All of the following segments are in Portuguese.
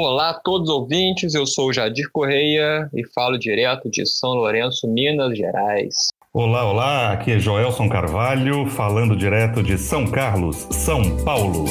Olá a todos os ouvintes, eu sou Jadir Correia e falo direto de São Lourenço, Minas Gerais. Olá, olá, aqui é Joelson Carvalho, falando direto de São Carlos, São Paulo.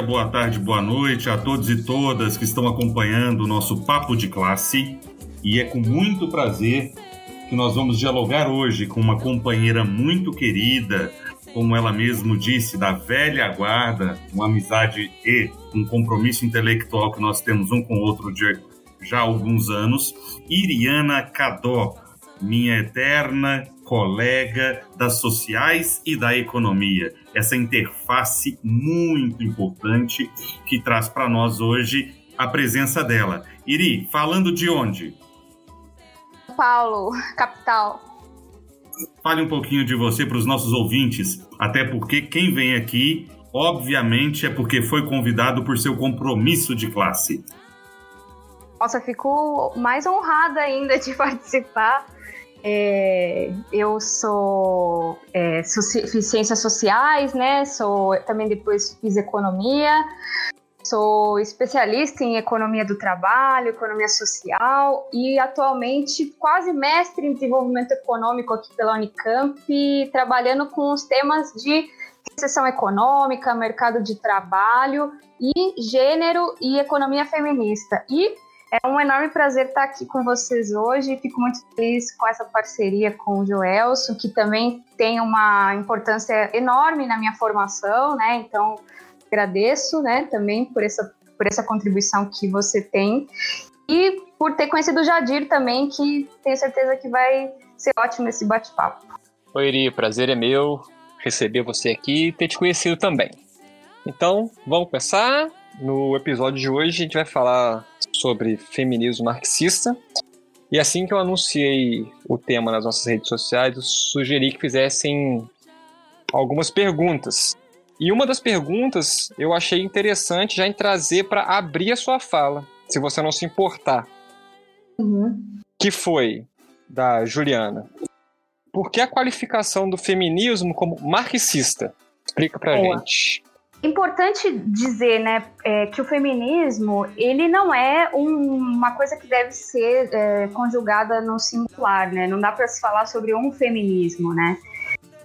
Dia, boa tarde, boa noite a todos e todas que estão acompanhando o nosso Papo de Classe. E é com muito prazer que nós vamos dialogar hoje com uma companheira muito querida, como ela mesmo disse, da velha guarda, uma amizade e um compromisso intelectual que nós temos um com o outro de já alguns anos, Iriana Cadó, minha eterna colega das sociais e da economia. Essa interface muito importante que traz para nós hoje a presença dela. Iri, falando de onde? São Paulo, capital. Fale um pouquinho de você para os nossos ouvintes, até porque quem vem aqui, obviamente, é porque foi convidado por seu compromisso de classe. Nossa, fico mais honrada ainda de participar é, eu sou é, ciências sociais, né? Sou também depois fiz economia. Sou especialista em economia do trabalho, economia social e atualmente quase mestre em desenvolvimento econômico aqui pela Unicamp, trabalhando com os temas de recessão econômica, mercado de trabalho e gênero e economia feminista. E é um enorme prazer estar aqui com vocês hoje. Fico muito feliz com essa parceria com o Joelson, que também tem uma importância enorme na minha formação, né? Então, agradeço, né, também por essa, por essa contribuição que você tem. E por ter conhecido o Jadir também, que tenho certeza que vai ser ótimo esse bate-papo. Oi, Iri, prazer é meu receber você aqui e ter te conhecido também. Então, vamos começar. No episódio de hoje, a gente vai falar sobre feminismo marxista. E assim que eu anunciei o tema nas nossas redes sociais, eu sugeri que fizessem algumas perguntas. E uma das perguntas eu achei interessante já em trazer para abrir a sua fala, se você não se importar. Uhum. Que foi da Juliana. Por que a qualificação do feminismo como marxista? Explica pra Boa. gente. Importante dizer, né, é, que o feminismo ele não é um, uma coisa que deve ser é, conjugada no singular, né? Não dá para se falar sobre um feminismo, né?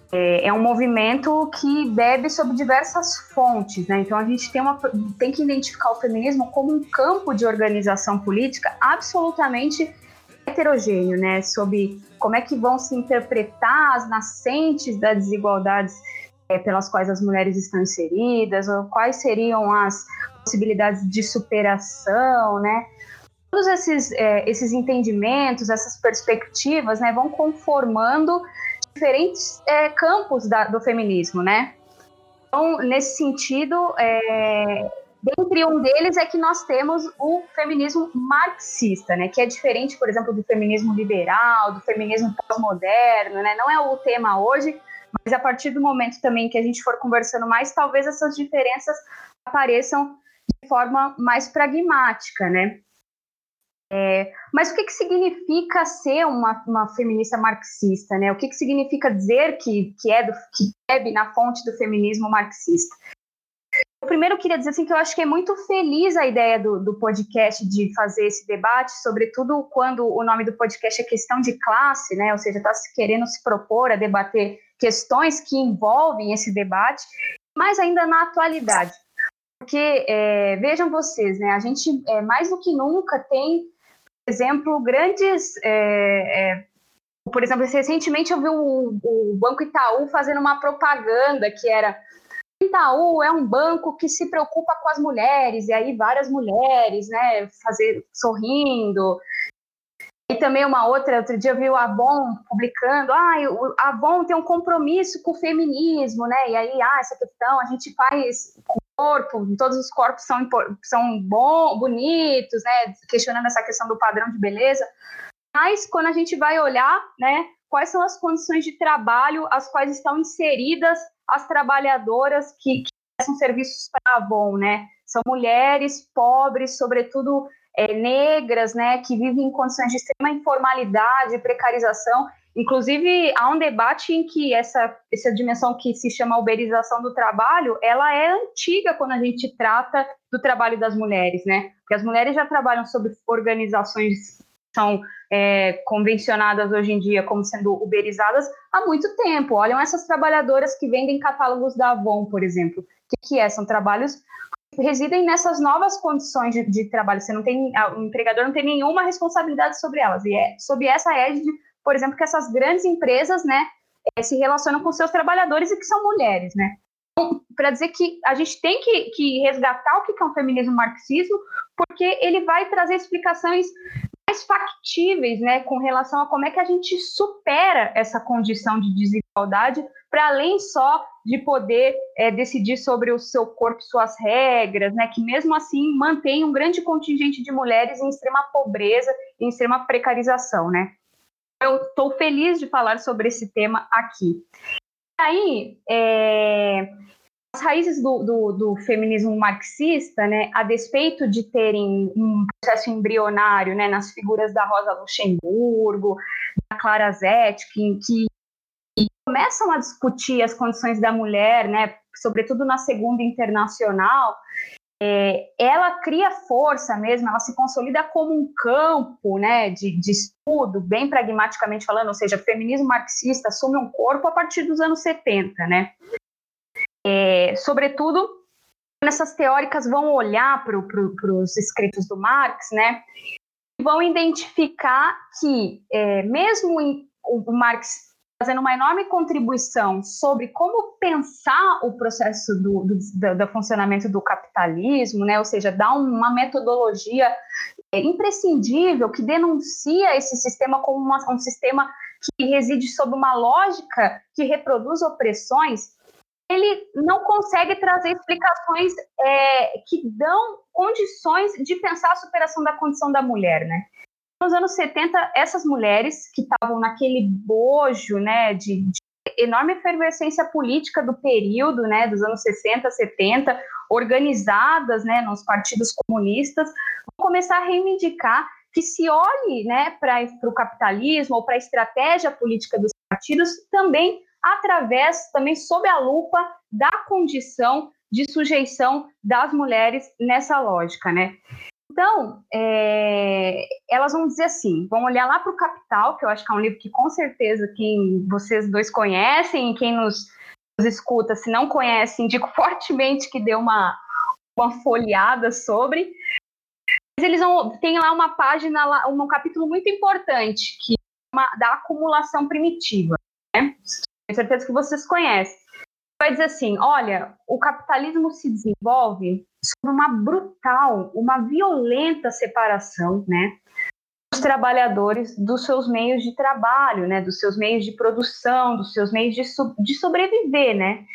É, é, um movimento que bebe sobre diversas fontes, né? Então a gente tem, uma, tem que identificar o feminismo como um campo de organização política absolutamente heterogêneo, né? Sobre como é que vão se interpretar as nascentes das desigualdades é, pelas quais as mulheres estão inseridas, ou quais seriam as possibilidades de superação, né? Todos esses, é, esses entendimentos, essas perspectivas, né, vão conformando diferentes é, campos da, do feminismo, né? Então, nesse sentido, é, dentre um deles é que nós temos o feminismo marxista, né, que é diferente, por exemplo, do feminismo liberal, do feminismo pós-moderno, né? Não é o tema hoje, mas a partir do momento também que a gente for conversando mais, talvez essas diferenças apareçam de forma mais pragmática, né? É, mas o que, que significa ser uma, uma feminista marxista, né? O que, que significa dizer que, que é do, que bebe na fonte do feminismo marxista? Eu primeiro queria dizer assim que eu acho que é muito feliz a ideia do, do podcast de fazer esse debate, sobretudo quando o nome do podcast é questão de classe, né? Ou seja, está se querendo se propor a debater questões que envolvem esse debate, mas ainda na atualidade. Porque, é, vejam vocês, né, a gente, é, mais do que nunca, tem, por exemplo, grandes. É, é por exemplo, recentemente eu vi o, o Banco Itaú fazendo uma propaganda que era Itaú é um banco que se preocupa com as mulheres, e aí várias mulheres, né, fazer sorrindo, e também uma outra, outro dia eu vi o Avon publicando, ah, o Avon tem um compromisso com o feminismo, né? E aí, ah, essa questão, a gente faz corpo, todos os corpos são, são bom, bonitos, né? Questionando essa questão do padrão de beleza. Mas quando a gente vai olhar, né, quais são as condições de trabalho as quais estão inseridas as trabalhadoras que, que prestam serviços para a Avon, né? São mulheres pobres, sobretudo é, negras, né, que vivem em condições de extrema informalidade, precarização. Inclusive, há um debate em que essa, essa dimensão que se chama uberização do trabalho, ela é antiga quando a gente trata do trabalho das mulheres, né? Porque as mulheres já trabalham sob organizações são é, convencionadas hoje em dia como sendo uberizadas há muito tempo. Olham essas trabalhadoras que vendem catálogos da Avon, por exemplo. O que, que é? São trabalhos residem nessas novas condições de, de, trabalho. Você não tem, o empregador não tem nenhuma responsabilidade sobre elas. E é sob essa égide, por exemplo, que essas grandes empresas, né, é, se relacionam com seus trabalhadores e que são mulheres, né? Então, para dizer que a gente tem que, que resgatar o que é um feminismo marxismo, porque ele vai trazer explicações mais factíveis, né, com relação a como é que a gente supera essa condição de desigualdade, para além só de poder é, decidir sobre o seu corpo, suas regras, né, que mesmo assim mantém um grande contingente de mulheres em extrema pobreza, em extrema precarização, né. Eu estou feliz de falar sobre esse tema aqui. Aí, é, as raízes do, do, do, feminismo marxista, né, a despeito de terem um processo embrionário né, nas figuras da Rosa Luxemburgo, da Clara Zetkin, que, começam a discutir as condições da mulher, né, sobretudo na Segunda Internacional, é, ela cria força mesmo, ela se consolida como um campo né, de, de estudo, bem pragmaticamente falando, ou seja, feminismo marxista assume um corpo a partir dos anos 70, né? É, sobretudo, essas teóricas vão olhar para pro, os escritos do Marx, né, e vão identificar que, é, mesmo em, o Marx fazendo uma enorme contribuição sobre como pensar o processo do, do, do, do funcionamento do capitalismo, né? ou seja, dar uma metodologia é, imprescindível que denuncia esse sistema como uma, um sistema que reside sob uma lógica que reproduz opressões, ele não consegue trazer explicações é, que dão condições de pensar a superação da condição da mulher, né? Nos anos 70, essas mulheres que estavam naquele bojo, né, de, de enorme efervescência política do período, né, dos anos 60, 70, organizadas, né, nos partidos comunistas, vão começar a reivindicar que se olhe, né, para o capitalismo ou para a estratégia política dos partidos também através, também sob a lupa da condição de sujeição das mulheres nessa lógica, né? Então, é, elas vão dizer assim, vão olhar lá para o Capital, que eu acho que é um livro que com certeza quem vocês dois conhecem, quem nos, nos escuta, se não conhece, indico fortemente que dê uma, uma folheada sobre. Mas eles vão, tem lá uma página, um capítulo muito importante, que é uma, da acumulação primitiva. Né? tenho certeza que vocês conhecem. Vai dizer assim: olha, o capitalismo se desenvolve uma brutal, uma violenta separação, né? Dos trabalhadores dos seus meios de trabalho, né? Dos seus meios de produção, dos seus meios de, de sobreviver, né?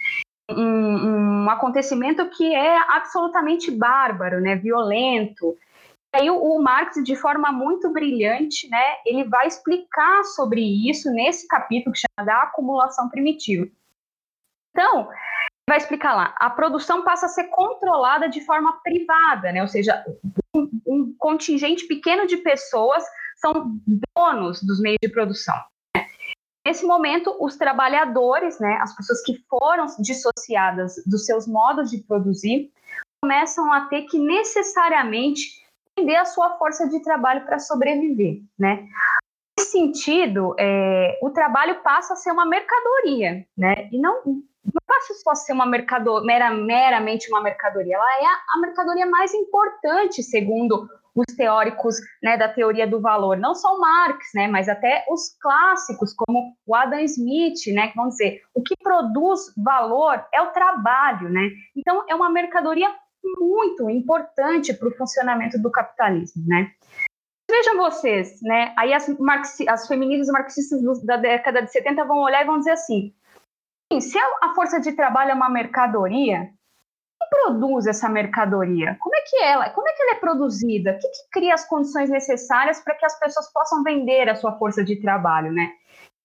Um, um acontecimento que é absolutamente bárbaro, né? Violento, aí o, o, Marx, de forma muito brilhante, né, ele vai explicar sobre isso nesse capítulo que chama da acumulação primitiva. Então, vai explicar lá, a produção passa a ser controlada de forma privada, né, ou seja, um, um contingente pequeno de pessoas são donos dos meios de produção. Né. Nesse momento, os trabalhadores, né, as pessoas que foram dissociadas dos seus modos de produzir, começam a ter que necessariamente vender a sua força de trabalho para sobreviver, né? Nesse sentido, é, o trabalho passa a ser uma mercadoria, né? E não, não passa só ser uma mercadoria, mera, meramente uma mercadoria, ela é a, a mercadoria mais importante, segundo os teóricos né, da teoria do valor, não só Marx, né, mas até os clássicos, como o Adam Smith, né, que vão dizer o que produz valor é o trabalho, né? Então é uma mercadoria muito importante para o funcionamento do capitalismo, né? Vejam vocês, né? Aí as, as feministas marxistas da década de 70 vão olhar e vão dizer assim: se a força de trabalho é uma mercadoria, quem produz essa mercadoria? Como é que ela, como é que ela é produzida? O que, que cria as condições necessárias para que as pessoas possam vender a sua força de trabalho, né?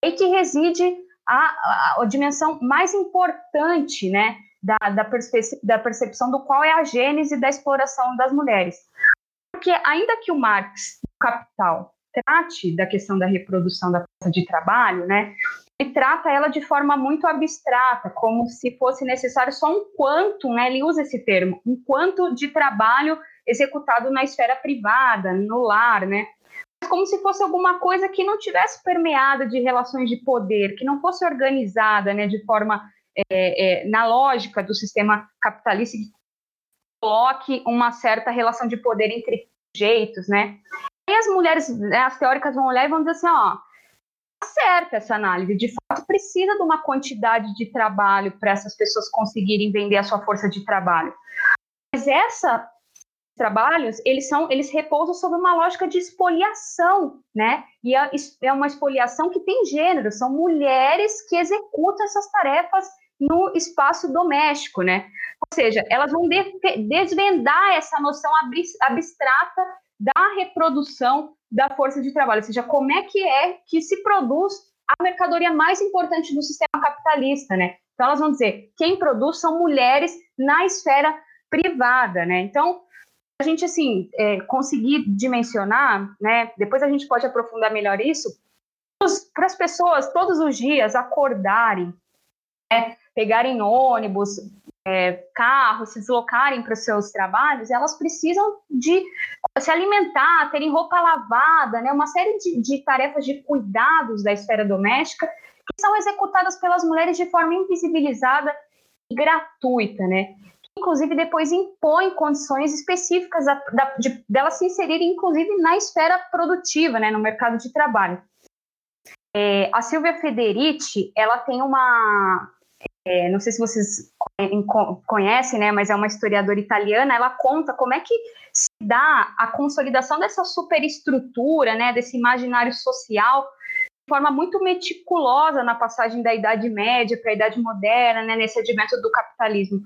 aí que reside a, a, a dimensão mais importante, né, da, da, da percepção do qual é a gênese da exploração das mulheres. Porque ainda que o Marx, o Capital, trate da questão da reprodução da força de trabalho, né, ele trata ela de forma muito abstrata, como se fosse necessário só um quanto, né, ele usa esse termo, um quanto de trabalho executado na esfera privada, no lar, né, como se fosse alguma coisa que não tivesse permeada de relações de poder, que não fosse organizada, né, de forma é, é, na lógica do sistema capitalista que coloque uma certa relação de poder entre jeitos, né? E as mulheres, né, as teóricas vão olhar e vão dizer assim, ó, certa essa análise, de fato precisa de uma quantidade de trabalho para essas pessoas conseguirem vender a sua força de trabalho. Mas essa trabalhos, eles são, eles repousam sobre uma lógica de expoliação, né? E é, uma expoliação que tem gênero, são mulheres que executam essas tarefas no espaço doméstico, né? Ou seja, elas vão de, desvendar essa noção abstrata da reprodução da força de trabalho, ou seja, como é que é que se produz a mercadoria mais importante do sistema capitalista, né? Então elas vão dizer, quem produz são mulheres na esfera privada, né? Então a gente assim é, conseguir dimensionar, né? Depois a gente pode aprofundar melhor isso para as pessoas todos os dias acordarem, né, pegarem ônibus, é, carro, se deslocarem para os seus trabalhos, elas precisam de se alimentar, terem roupa lavada, né, uma série de, de tarefas de cuidados da esfera doméstica que são executadas pelas mulheres de forma invisibilizada e gratuita, né? Inclusive, depois impõe condições específicas de, delas se inserirem, inclusive, na esfera produtiva, né, no mercado de trabalho. É, a Silvia Federici, ela tem uma, é, não sei se vocês conhecem, né, mas é uma historiadora italiana, ela conta como é que se dá a consolidação dessa superestrutura, né, desse imaginário social, de forma muito meticulosa na passagem da Idade Média para a Idade Moderna, né, nesse advento do capitalismo.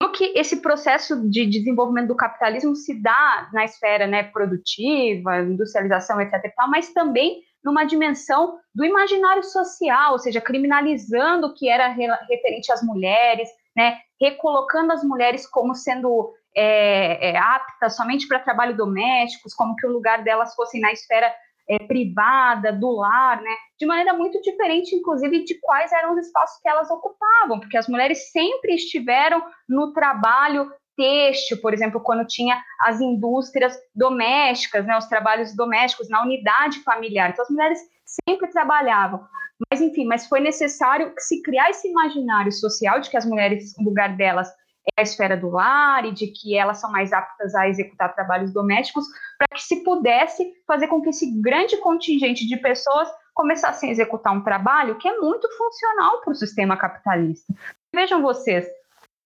Como que esse processo de desenvolvimento do capitalismo se dá na esfera né, produtiva, industrialização, etc. mas também numa dimensão do imaginário social, ou seja, criminalizando o que era referente às mulheres, né, recolocando as mulheres como sendo é, é, aptas somente para trabalho domésticos, como que o lugar delas fosse na esfera é, privada, do lar, né, de maneira muito diferente, inclusive, de quais eram os espaços que elas ocupavam, porque as mulheres sempre estiveram no trabalho têxtil, por exemplo, quando tinha as indústrias domésticas, né, os trabalhos domésticos na unidade familiar. Então, as mulheres sempre trabalhavam. Mas, enfim, mas foi necessário se criar esse imaginário social de que as mulheres, o lugar delas é a esfera do lar e de que elas são mais aptas a executar trabalhos domésticos, para que se pudesse fazer com que esse grande contingente de pessoas começassem a executar um trabalho que é muito funcional para o sistema capitalista. Vejam vocês,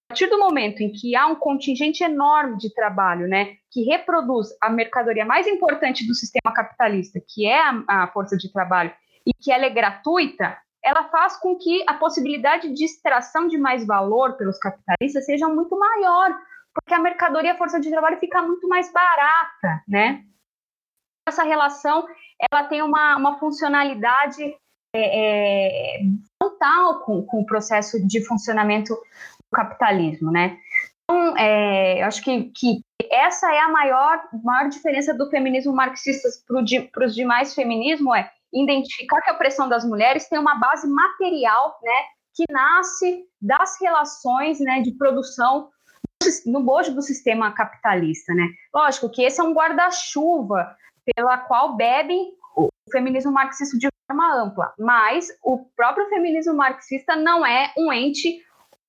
a partir do momento em que há um contingente enorme de trabalho, né, que reproduz a mercadoria mais importante do sistema capitalista, que é a, a força de trabalho, e que ela é gratuita, ela faz com que a possibilidade de extração de mais valor pelos capitalistas seja muito maior, porque a mercadoria, a força de trabalho fica muito mais barata, né? Essa relação, ela tem uma, uma funcionalidade é, é, frontal com, com o processo de funcionamento capitalismo, né? Então, é, eu acho que, que essa é a maior, maior diferença do feminismo marxista para os demais feminismos, é identificar que a opressão das mulheres tem uma base material, né, que nasce das relações, né, de produção no bojo do sistema capitalista, né? Lógico que esse é um guarda-chuva pela qual bebem o feminismo marxista de forma ampla, mas o próprio feminismo marxista não é um ente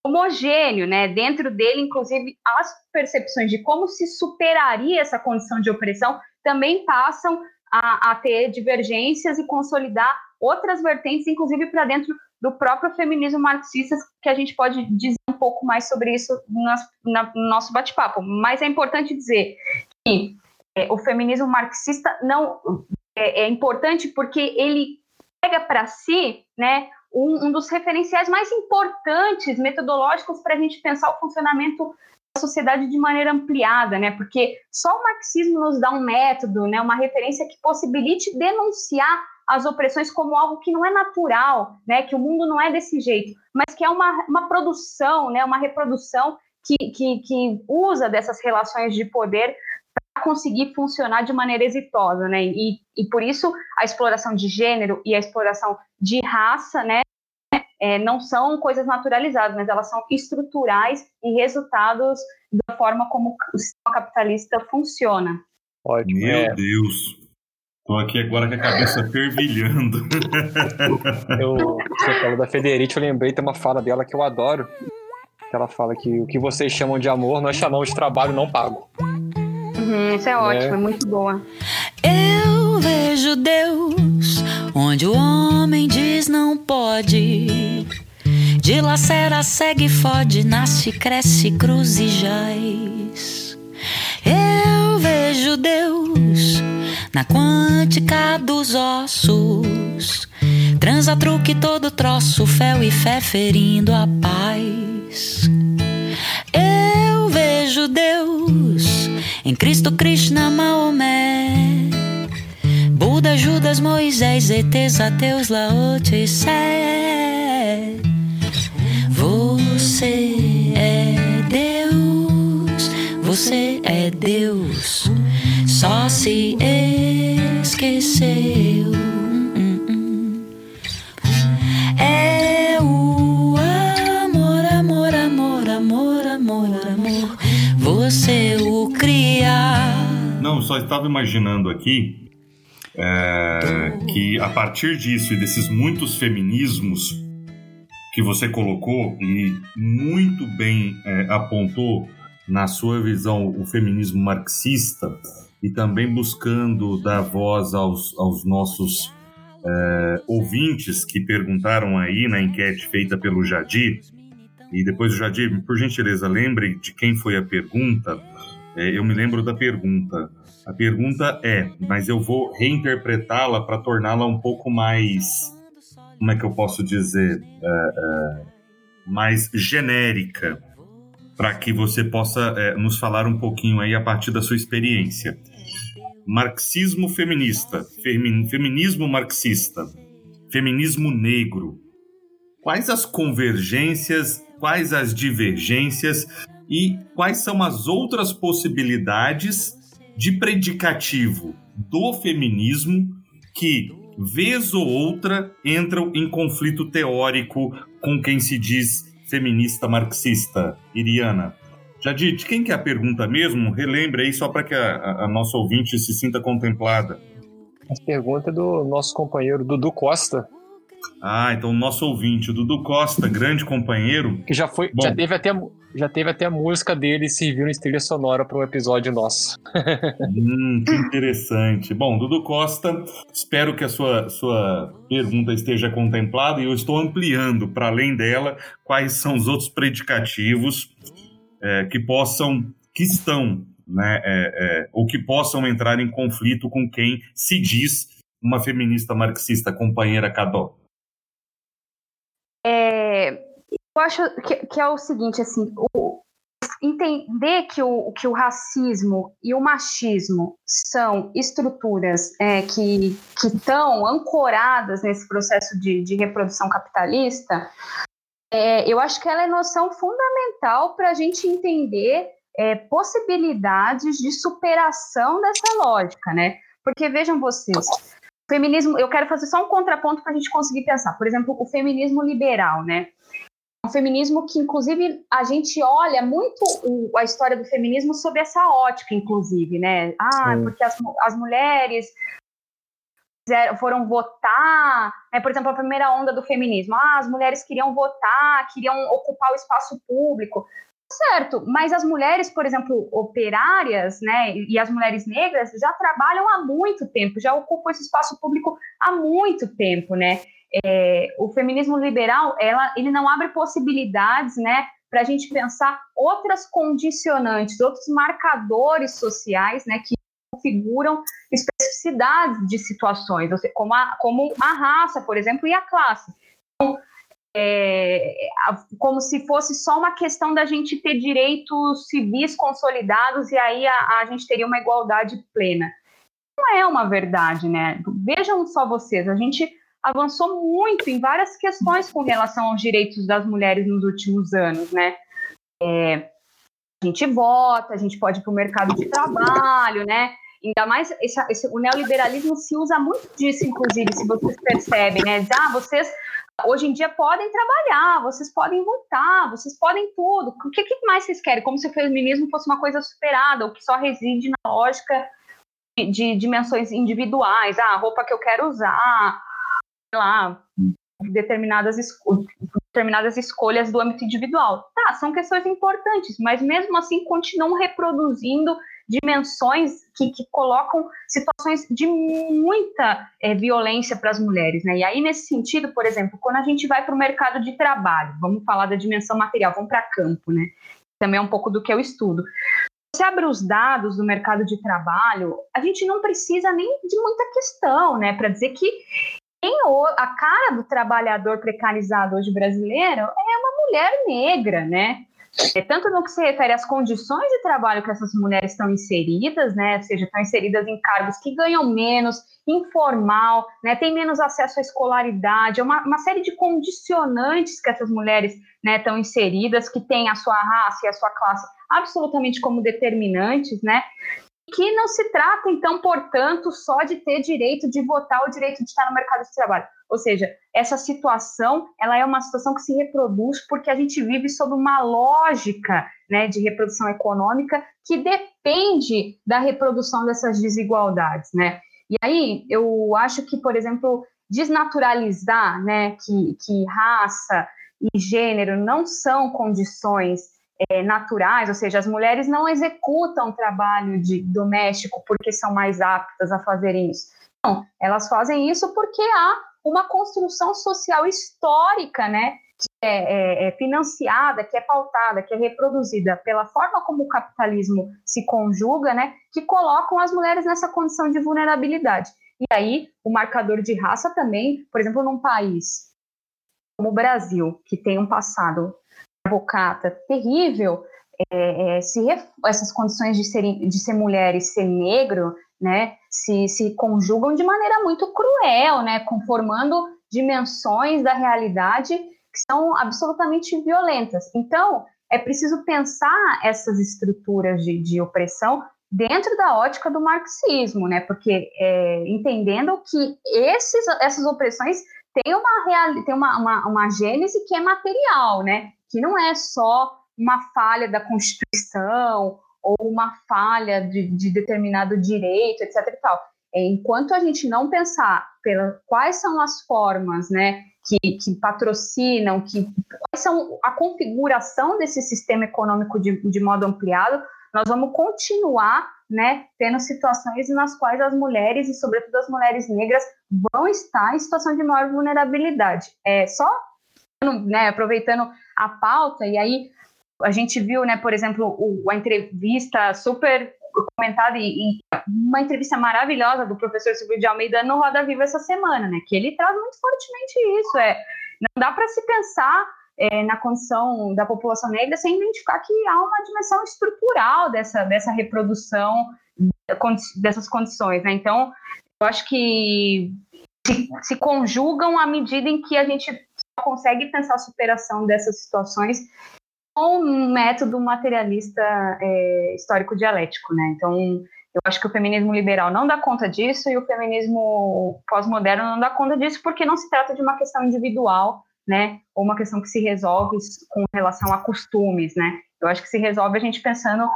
homogêneo, né? Dentro dele, inclusive, as percepções de como se superaria essa condição de opressão também passam a, a ter divergências e consolidar outras vertentes, inclusive para dentro do próprio feminismo marxista, que a gente pode dizer um pouco mais sobre isso no nosso, no nosso bate-papo. Mas é importante dizer que é, o feminismo marxista não é, é importante porque ele pega para si, né, um, um dos referenciais mais importantes metodológicos para a gente pensar o funcionamento da sociedade de maneira ampliada, né? Porque só o marxismo nos dá um método, né, uma referência que possibilite denunciar as opressões como algo que não é natural, né, que o mundo não é desse jeito, mas que é uma, uma produção, né, uma reprodução que, que, que usa dessas relações de poder conseguir funcionar de maneira exitosa, né? E, e por isso a exploração de gênero e a exploração de raça, né, é, não são coisas naturalizadas, mas elas são estruturais e resultados da forma como o sistema capitalista funciona. Ótimo. Meu é. Deus. Estou aqui agora com a cabeça fervilhando. eu, você falou da Federici, eu lembrei, tem uma fala dela que eu adoro. Que ela fala que o que vocês chamam de amor, nós chamamos de trabalho não pago. Uhum, isso é ótimo, é. é muito boa. Eu vejo Deus onde o homem diz não pode. Dilacera, segue, fode, nasce, cresce, cruz e jaz. Eu vejo Deus na quântica dos ossos. Transa truque todo troço, fel e fé ferindo a paz. Eu vejo Deus em Cristo, Krishna, Maomé. Buda, Judas, Moisés, ETs, ateus, Lao Tse. Você é Deus, você é Deus só se esqueceu. É amor, amor, amor, amor, amor. Você o cria. Não, só estava imaginando aqui é, que a partir disso e desses muitos feminismos que você colocou e muito bem é, apontou na sua visão o feminismo marxista, e também buscando dar voz aos, aos nossos é, ouvintes que perguntaram aí na enquete feita pelo Jadir. E depois Jadir, por gentileza, lembre de quem foi a pergunta. É, eu me lembro da pergunta. A pergunta é, mas eu vou reinterpretá-la para torná-la um pouco mais. Como é que eu posso dizer? É, é mais genérica para que você possa é, nos falar um pouquinho aí a partir da sua experiência. Marxismo feminista, feminismo marxista, feminismo negro. Quais as convergências, quais as divergências e quais são as outras possibilidades de predicativo do feminismo que, vez ou outra, entram em conflito teórico com quem se diz feminista marxista, Iriana. Jadid, quem que é a pergunta mesmo? Relembre aí só para que a, a, nossa ouvinte se sinta contemplada. A pergunta é do nosso companheiro Dudu Costa. Ah, então o nosso ouvinte, o Dudu Costa, grande companheiro. Que já foi, Bom, já teve até já teve até a música dele servindo em trilha sonora para um episódio nosso. hum, que interessante. Bom, Dudu Costa, espero que a sua, sua pergunta esteja contemplada e eu estou ampliando para além dela quais são os outros predicativos é, que possam, que estão, né, é, é, ou que possam entrar em conflito com quem se diz uma feminista marxista, companheira Cadó. É, eu acho que, que é o seguinte, assim, o, entender que o, que o racismo e o machismo são estruturas é, que estão ancoradas nesse processo de, de reprodução capitalista, é, eu acho que ela é noção fundamental para a gente entender é, possibilidades de superação dessa lógica, né? Porque vejam vocês, feminismo, eu quero fazer só um contraponto para a gente conseguir pensar. Por exemplo, o feminismo liberal, né? um feminismo que, inclusive, a gente olha muito o, a história do feminismo sob essa ótica, inclusive, né? Ah, Sim. porque as, as mulheres foram votar, né? por exemplo, a primeira onda do feminismo, ah, as mulheres queriam votar, queriam ocupar o espaço público, certo, mas as mulheres, por exemplo, operárias, né, e as mulheres negras já trabalham há muito tempo, já ocupam esse espaço público há muito tempo, né, é, o feminismo liberal, ela, ele não abre possibilidades, né, para a gente pensar outras condicionantes, outros marcadores sociais, né, que configuram especificidades de situações, como a, como a raça, por exemplo, e a classe. Então, é, como se fosse só uma questão da gente ter direitos civis consolidados e aí a, a gente teria uma igualdade plena. não é uma verdade, né? Vejam só vocês, a gente avançou muito em várias questões com relação aos direitos das mulheres nos últimos anos, né? É, a gente vota, a gente pode ir para o mercado de trabalho, né? Ainda mais esse, esse, o neoliberalismo se usa muito disso, inclusive, se vocês percebem, né? Ah, vocês hoje em dia podem trabalhar, vocês podem votar, vocês podem tudo. O que, que mais vocês querem? Como se o feminismo fosse uma coisa superada, ou que só reside na lógica de, de dimensões individuais. Ah, a roupa que eu quero usar, sei lá, determinadas, esco determinadas escolhas do âmbito individual. Tá, são questões importantes, mas mesmo assim continuam reproduzindo dimensões que, que colocam situações de muita é, violência para as mulheres. Né? E aí, nesse sentido, por exemplo, quando a gente vai para o mercado de trabalho, vamos falar da dimensão material, vamos para campo, né? Também é um pouco do que eu estudo. Você abre os dados do mercado de trabalho, a gente não precisa nem de muita questão, né? Para dizer que a cara do trabalhador precarizado hoje brasileiro é uma mulher negra, né? É, tanto no que se refere às condições de trabalho que essas mulheres estão inseridas, né? Ou seja, estão inseridas em cargos que ganham menos, informal, né? Tem menos acesso à escolaridade, é uma, uma série de condicionantes que essas mulheres né, estão inseridas, que têm a sua raça e a sua classe absolutamente como determinantes, né? que não se trata, então, portanto, só de ter direito de votar ou direito de estar no mercado de trabalho. Ou seja, essa situação, ela é uma situação que se reproduz porque a gente vive sob uma lógica né, de reprodução econômica que depende da reprodução dessas desigualdades, né? E aí, eu acho que, por exemplo, desnaturalizar né, que, que raça e gênero não são condições é, naturais, ou seja, as mulheres não executam trabalho de doméstico porque são mais aptas a fazerem isso. Não, elas fazem isso porque há uma construção social histórica, né, que é, é, é, financiada, que é pautada, que é reproduzida pela forma como o capitalismo se conjuga, né, que colocam as mulheres nessa condição de vulnerabilidade. E aí, o marcador de raça também, por exemplo, num país como o Brasil, que tem um passado avocata terrível, é, é, se essas condições de ser, de ser mulher e ser negro, né, se, se conjugam de maneira muito cruel, né, conformando dimensões da realidade que são absolutamente violentas. Então, é preciso pensar essas estruturas de, de opressão dentro da ótica do marxismo, né, porque é, entendendo que esses, essas opressões têm uma, real, têm uma, uma, uma gênese que é material, né, que não é só uma falha da Constituição ou uma falha de, de determinado direito, etc. E tal. É, enquanto a gente não pensar pela, quais são as formas né, que, que, patrocinam, que, quais são a configuração desse sistema econômico de, de modo ampliado, nós vamos continuar né, tendo situações nas quais as mulheres, e sobretudo as mulheres negras, vão estar em situação de maior vulnerabilidade. É, só né, aproveitando a pauta, e aí a gente viu, né, por exemplo, o, a entrevista super comentada e, e, uma entrevista maravilhosa do professor Silvio de Almeida no Roda Viva essa semana, né, que ele traz muito fortemente isso, é, não dá para se pensar é, na condição da população negra sem identificar que há uma dimensão estrutural dessa, dessa reprodução dessas condições, né, então eu acho que se, se conjugam à medida em que a gente consegue pensar a superação dessas situações com um método materialista é, histórico-dialético, né? Então, eu acho que o feminismo liberal não dá conta disso e o feminismo pós-moderno não dá conta disso porque não se trata de uma questão individual, né? Ou uma questão que se resolve com relação a costumes, né? Eu acho que se resolve a gente pensando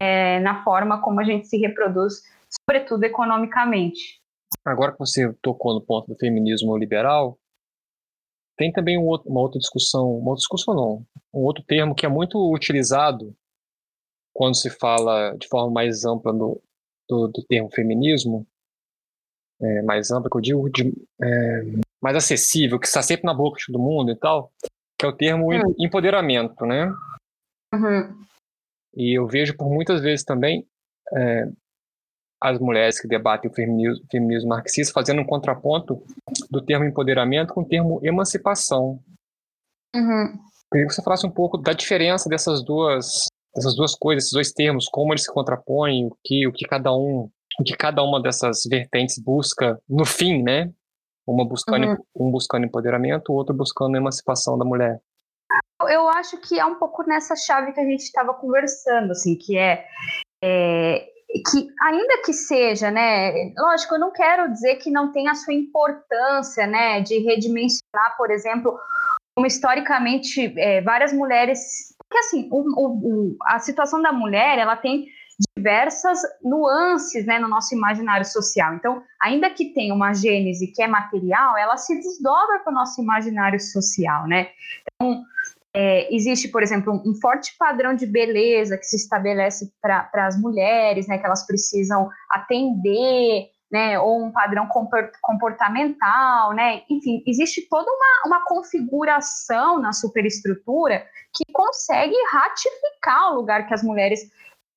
é, na forma como a gente se reproduz, sobretudo economicamente. Agora que você tocou no ponto do feminismo liberal, tem também um outro, uma outra discussão, uma outra discussão não, um outro termo que é muito utilizado quando se fala de forma mais ampla do, do, do termo feminismo, é, mais ampla, que eu digo, de, é, mais acessível, que está sempre na boca de todo mundo e tal, que é o termo hum. empoderamento, né? Uhum. E eu vejo por muitas vezes também é, as mulheres que debatem o feminismo, feminismo marxista, fazendo um contraponto do termo empoderamento com o termo emancipação. Uhum. Queria que você falasse um pouco da diferença dessas duas, dessas duas coisas, esses dois termos, como eles se contrapõem, o que, o que cada um que cada uma dessas vertentes busca, no fim, né? Uma buscando, uhum. um buscando empoderamento, o outro buscando emancipação da mulher. Eu acho que é um pouco nessa chave que a gente estava conversando, assim, que é, é que ainda que seja, né, lógico, eu não quero dizer que não tem a sua importância, né, de redimensionar, por exemplo, como historicamente é, várias mulheres, porque assim, o, o, a situação da mulher, ela tem diversas nuances, né, no nosso imaginário social. Então, ainda que tenha uma gênese que é material, ela se desdobra para o nosso imaginário social, né. Então, é, existe, por exemplo, um, forte padrão de beleza que se estabelece para as mulheres, né, que elas precisam atender, né, ou um padrão comportamental, né, enfim, existe toda uma, uma configuração na superestrutura que consegue ratificar o lugar que as mulheres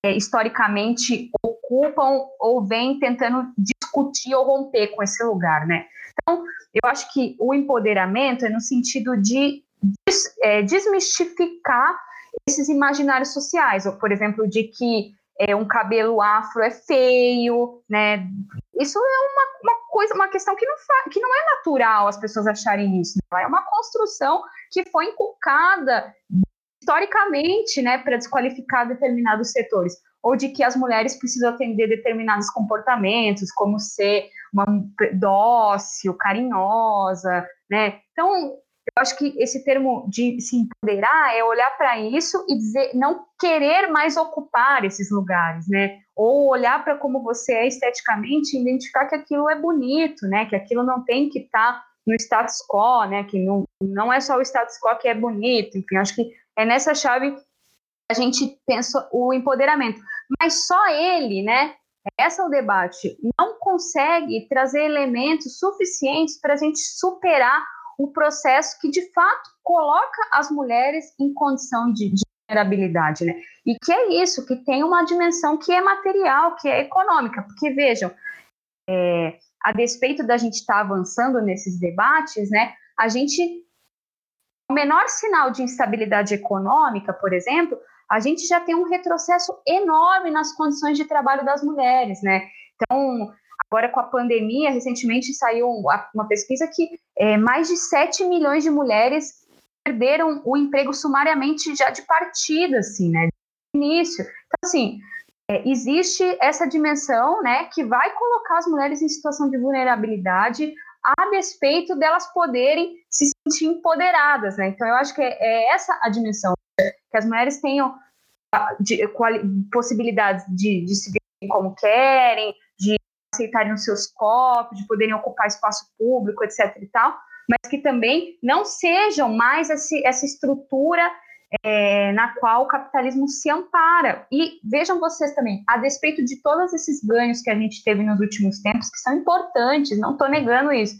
é, historicamente ocupam ou vêm tentando discutir ou romper com esse lugar, né. Então, eu acho que o empoderamento é no sentido de des, é, desmistificar esses imaginários sociais, por exemplo, de que é, um cabelo afro é feio, né? Isso é uma, uma coisa, uma questão que não, que não é natural as pessoas acharem isso. Né? É uma construção que foi inculcada historicamente, né, para desqualificar determinados setores, ou de que as mulheres precisam atender determinados comportamentos, como ser uma dócil, carinhosa, né? Então, eu acho que esse termo de se empoderar é olhar para isso e dizer não querer mais ocupar esses lugares, né? Ou olhar para como você é esteticamente e identificar que aquilo é bonito, né? Que aquilo não tem que estar tá no status quo, né? Que não, não é só o status quo que é bonito. Enfim, acho que é nessa chave a gente pensa o empoderamento. Mas só ele, né? Essa é o debate. Não consegue trazer elementos suficientes para a gente superar o processo que de fato coloca as mulheres em condição de, de vulnerabilidade, né? E que é isso, que tem uma dimensão que é material, que é econômica, porque vejam, é, a despeito da gente estar tá avançando nesses debates, né? A gente o menor sinal de instabilidade econômica, por exemplo, a gente já tem um retrocesso enorme nas condições de trabalho das mulheres, né? Então, Agora, com a pandemia, recentemente saiu uma pesquisa que é, mais de 7 milhões de mulheres perderam o emprego sumariamente já de partida, assim, né? De início. Então, assim, é, existe essa dimensão, né, que vai colocar as mulheres em situação de vulnerabilidade a despeito delas poderem se sentir empoderadas, né? Então, eu acho que é, é essa a dimensão, que as mulheres tenham de, quali, possibilidades de, de se ver como querem, de aceitarem os seus copos, de poderem ocupar espaço público, etc. e tal, mas que também não sejam mais esse, essa estrutura é, na qual o capitalismo se ampara. E vejam vocês também, a despeito de todos esses ganhos que a gente teve nos últimos tempos, que são importantes, não estou negando isso.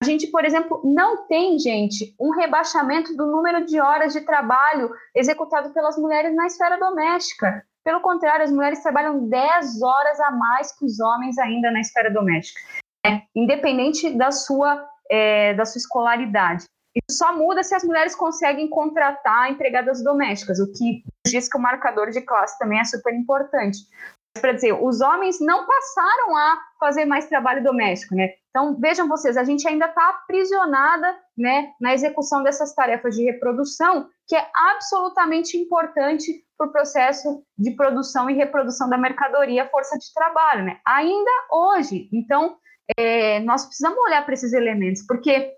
A gente, por exemplo, não tem, gente, um rebaixamento do número de horas de trabalho executado pelas mulheres na esfera doméstica. Pelo contrário, as mulheres trabalham 10 horas a mais que os homens ainda na esfera doméstica, né? independente da sua, é, da sua escolaridade. Isso só muda se as mulheres conseguem contratar empregadas domésticas, o que diz que o marcador de classe também é super importante para dizer, os homens não passaram a fazer mais trabalho doméstico, né? Então, vejam vocês, a gente ainda está aprisionada, né, na execução dessas tarefas de reprodução, que é absolutamente importante para o processo de produção e reprodução da mercadoria, força de trabalho, né? Ainda hoje. Então, é, nós precisamos olhar para esses elementos, porque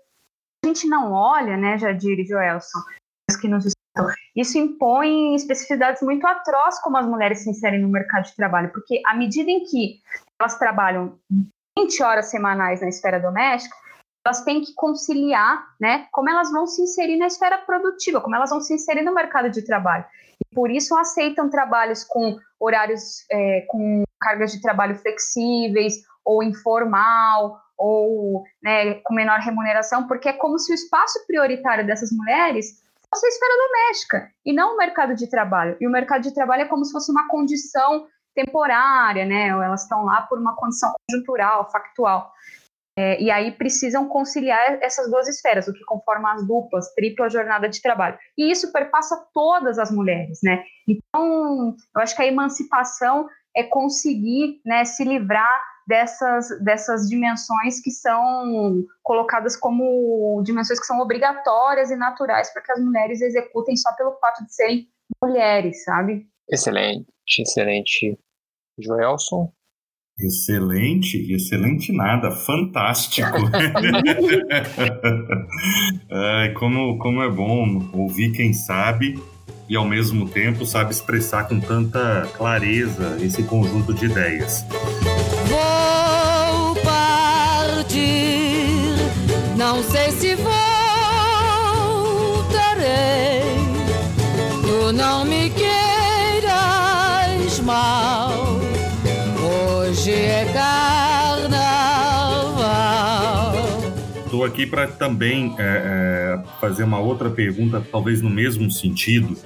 a gente não olha, né, Jadir e Joelson, que nos isso impõe especificidades muito atrozes como as mulheres se inserem no mercado de trabalho, porque à medida em que elas trabalham 20 horas semanais na esfera doméstica, elas têm que conciliar, né, como elas vão se inserir na esfera produtiva, como elas vão se inserir no mercado de trabalho. E por isso aceitam trabalhos com horários, é, com cargas de trabalho flexíveis ou informal, ou né, com menor remuneração, porque é como se o espaço prioritário dessas mulheres fosse a esfera doméstica e não o mercado de trabalho. E o mercado de trabalho é como se fosse uma condição temporária, né? Elas estão lá por uma condição conjuntural, factual. É, e aí precisam conciliar essas duas esferas, o que conforma as duplas, tripla jornada de trabalho. E isso perpassa todas as mulheres, né? Então, eu acho que a emancipação é conseguir né, se livrar dessas, dessas dimensões que são colocadas como dimensões que são obrigatórias e naturais para que as mulheres executem só pelo fato de serem mulheres, sabe? Excelente, excelente. Joelson? Excelente, excelente nada, fantástico. Ai, como, como é bom ouvir quem sabe e ao mesmo tempo sabe expressar com tanta clareza esse conjunto de ideias. Vou partir, não sei se voltarei. Tu não me queiras mal. Hoje é carnaval. Estou aqui para também é, é, fazer uma outra pergunta, talvez no mesmo sentido,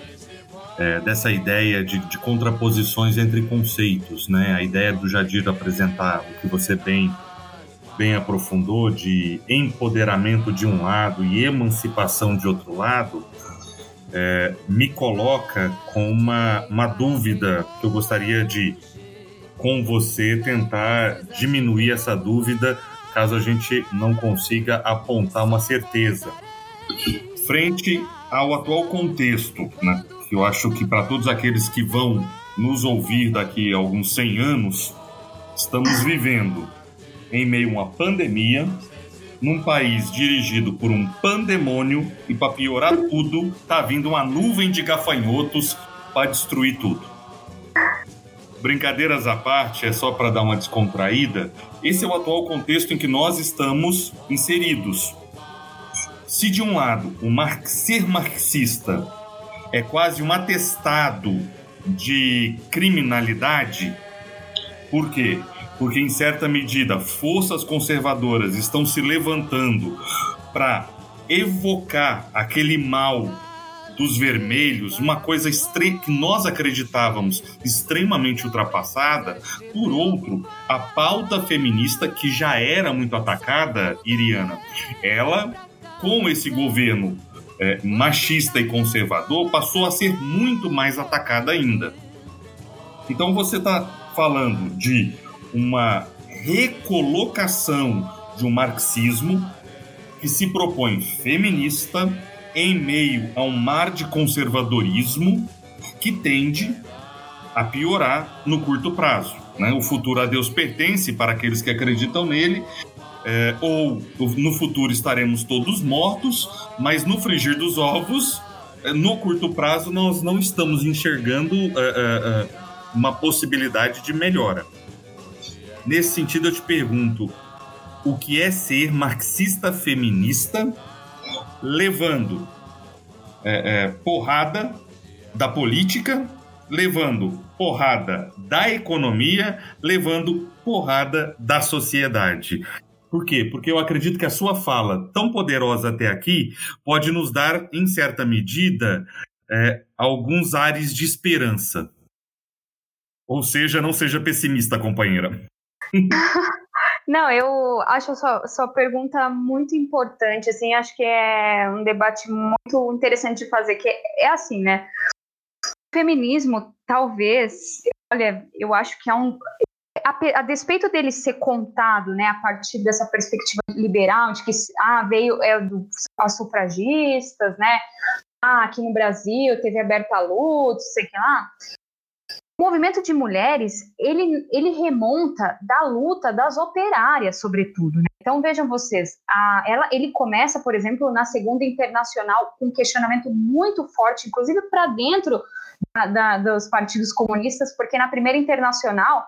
é, dessa ideia de, de, contraposições entre conceitos, né? A ideia do Jadir apresentar o que você bem, bem aprofundou de empoderamento de um lado e emancipação de outro lado, é, me coloca com uma, uma dúvida que eu gostaria de, com você, tentar diminuir essa dúvida caso a gente não consiga apontar uma certeza. Frente ao atual contexto, né? que eu acho que para todos aqueles que vão nos ouvir daqui a alguns 100 anos, estamos vivendo em meio a uma pandemia, num país dirigido por um pandemônio e para piorar tudo, tá vindo uma nuvem de gafanhotos para destruir tudo. Brincadeiras à parte, é só para dar uma descontraída. Esse é o atual contexto em que nós estamos inseridos. Se de um lado o mar ser marxista é quase um atestado de criminalidade. Por quê? Porque, em certa medida, forças conservadoras estão se levantando para evocar aquele mal dos vermelhos, uma coisa que nós acreditávamos extremamente ultrapassada. Por outro, a pauta feminista, que já era muito atacada, Iriana, ela, com esse governo é, machista e conservador passou a ser muito mais atacada ainda. Então você está falando de uma recolocação de um marxismo que se propõe feminista em meio a um mar de conservadorismo que tende a piorar no curto prazo. Né? O futuro a Deus pertence para aqueles que acreditam nele, é, ou no futuro estaremos todos mortos, mas no frigir dos ovos, é, no curto prazo, nós não estamos enxergando é, uma possibilidade de melhora. Nesse sentido, eu te pergunto: o que é ser marxista feminista levando é, porrada da política, levando porrada da economia, levando porrada da sociedade. Por quê? Porque eu acredito que a sua fala, tão poderosa até aqui, pode nos dar, em certa medida, é, alguns ares de esperança. Ou seja, não seja pessimista, companheira. Não, eu acho a sua, sua pergunta muito importante, assim, acho que é um debate muito interessante de fazer, que é, assim, né? O feminismo, talvez, olha, eu acho que é um, a, a, despeito dele ser contado, né, a partir dessa perspectiva liberal, de que ah, veio é, do, as sufragistas, né, ah, aqui no Brasil teve a Lutz, sei lá, o movimento de mulheres, ele, ele remonta da luta das operárias, sobretudo. Né? Então, vejam vocês, a, ela, ele começa, por exemplo, na Segunda Internacional, com um questionamento muito forte, inclusive para dentro da, da, dos partidos comunistas, porque na Primeira Internacional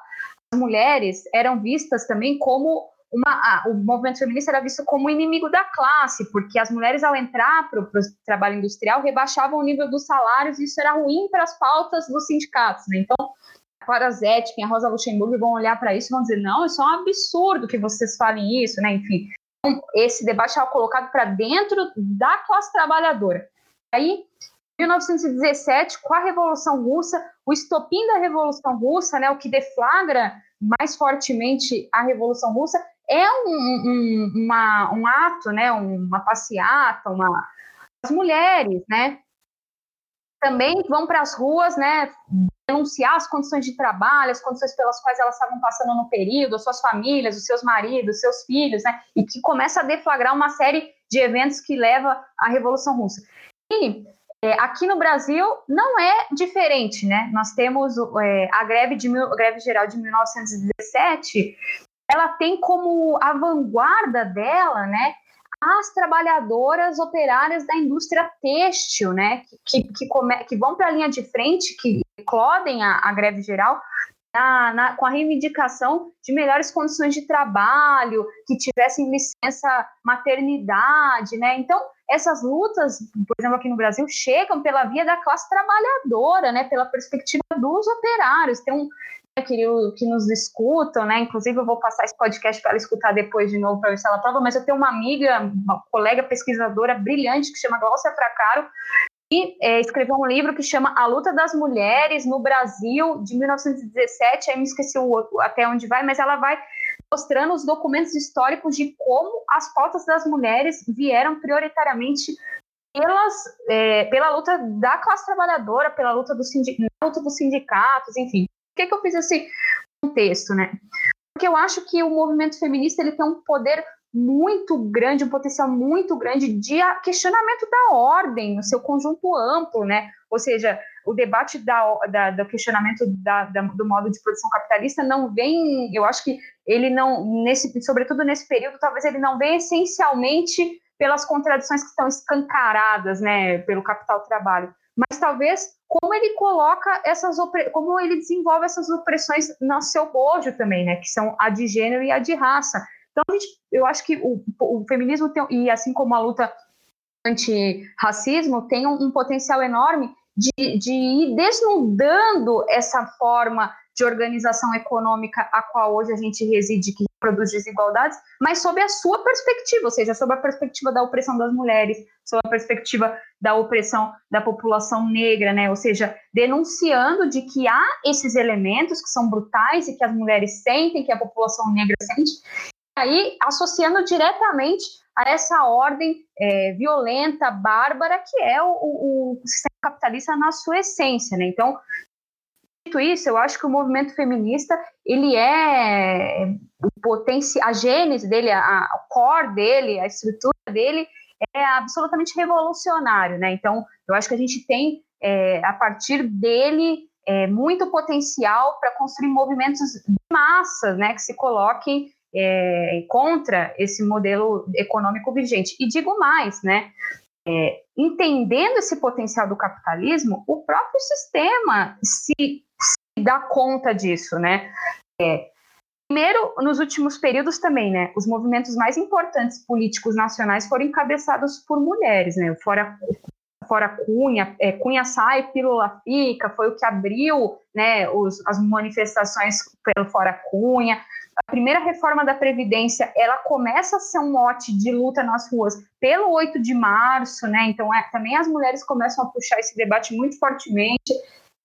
as mulheres eram vistas também como uma, o movimento feminista era visto como inimigo da classe, porque as mulheres, ao entrar para o trabalho industrial, rebaixavam o nível dos salários, e isso era ruim para as pautas dos sindicatos. Né? Então, a Clara Zetkin, a Rosa Luxemburgo vão olhar para isso e vão dizer: não, isso é um absurdo que vocês falem isso, né? Enfim, então, esse debate estava colocado para dentro da classe trabalhadora. Aí, 1917, com a Revolução Russa, o estopim da Revolução Russa, né, o que deflagra mais fortemente a Revolução Russa, é um, um, uma, um ato, né, uma passeata, uma... as mulheres, né, também vão para as ruas, né, denunciar as condições de trabalho, as condições pelas quais elas estavam passando no período, as suas famílias, os seus maridos, os seus filhos, né? E que começa a deflagrar uma série de eventos que leva à Revolução Russa. E é, aqui no Brasil não é diferente, né? Nós temos é, a greve, de, a greve geral de 1917, ela tem como a vanguarda dela, né? as trabalhadoras operárias da indústria têxtil, né, que, que, come, que vão para a linha de frente, que eclodem a, a greve geral, na, na, com a reivindicação de melhores condições de trabalho, que tivessem licença maternidade, né? Então, essas lutas, por exemplo, aqui no Brasil, chegam pela via da classe trabalhadora, né? Pela perspectiva dos operários. Tem um, que, que nos escutam, né? Inclusive, eu vou passar esse podcast para ela escutar depois de novo para ver se ela prova, mas eu tenho uma amiga, uma colega pesquisadora brilhante que chama Glaucia Fracaro, e é, escreveu um livro que chama A Luta das Mulheres no Brasil, de 1917. Aí me esqueci o, até onde vai, mas ela vai mostrando os documentos históricos de como as pautas das mulheres vieram prioritariamente pelas, é, pela luta da classe trabalhadora, pela luta, do luta dos sindicatos, enfim que, que eu fiz esse contexto, né? Porque eu acho que o movimento feminista ele tem um poder muito grande, um potencial muito grande de questionamento da ordem no seu conjunto amplo, né? Ou seja, o debate da, da, do questionamento da, da, do modo de produção capitalista não vem, eu acho que ele não, nesse, sobretudo nesse período, talvez ele não venha essencialmente pelas contradições que estão escancaradas, né, pelo capital trabalho, mas talvez como ele coloca essas como ele desenvolve essas opressões no seu bojo também, né, que são a de gênero e a de raça. Então, gente, eu acho que o, o feminismo tem, e assim como a luta anti-racismo tem um, um potencial enorme de, de ir desnudando essa forma de organização econômica a qual hoje a gente reside, que produz desigualdades, mas sob a sua perspectiva, ou seja, sob a perspectiva da opressão das mulheres, sob a perspectiva da opressão da população negra, né? Ou seja, denunciando de que há esses elementos que são brutais e que as mulheres sentem, que a população negra sente, e aí associando diretamente a essa ordem é, violenta, bárbara, que é o, o, o sistema capitalista na sua essência, né? Então, dito isso, eu acho que o movimento feminista, ele é potência, a gênese dele, a, a core dele, a estrutura dele é absolutamente revolucionário, né? Então, eu acho que a gente tem, é, a partir dele, é, muito potencial para construir movimentos de massas, né? Que se coloquem é, contra esse modelo econômico vigente. E digo mais, né? É, entendendo esse potencial do capitalismo, o próprio sistema se dar conta disso, né? É, primeiro, nos últimos períodos também, né? Os movimentos mais importantes políticos nacionais foram encabeçados por mulheres, né? Fora fora Cunha, é, Cunha sai, Pílula fica, foi o que abriu né, os, as manifestações pelo Fora Cunha. A primeira reforma da Previdência, ela começa a ser um mote de luta nas ruas pelo 8 de março, né? Então, é, também as mulheres começam a puxar esse debate muito fortemente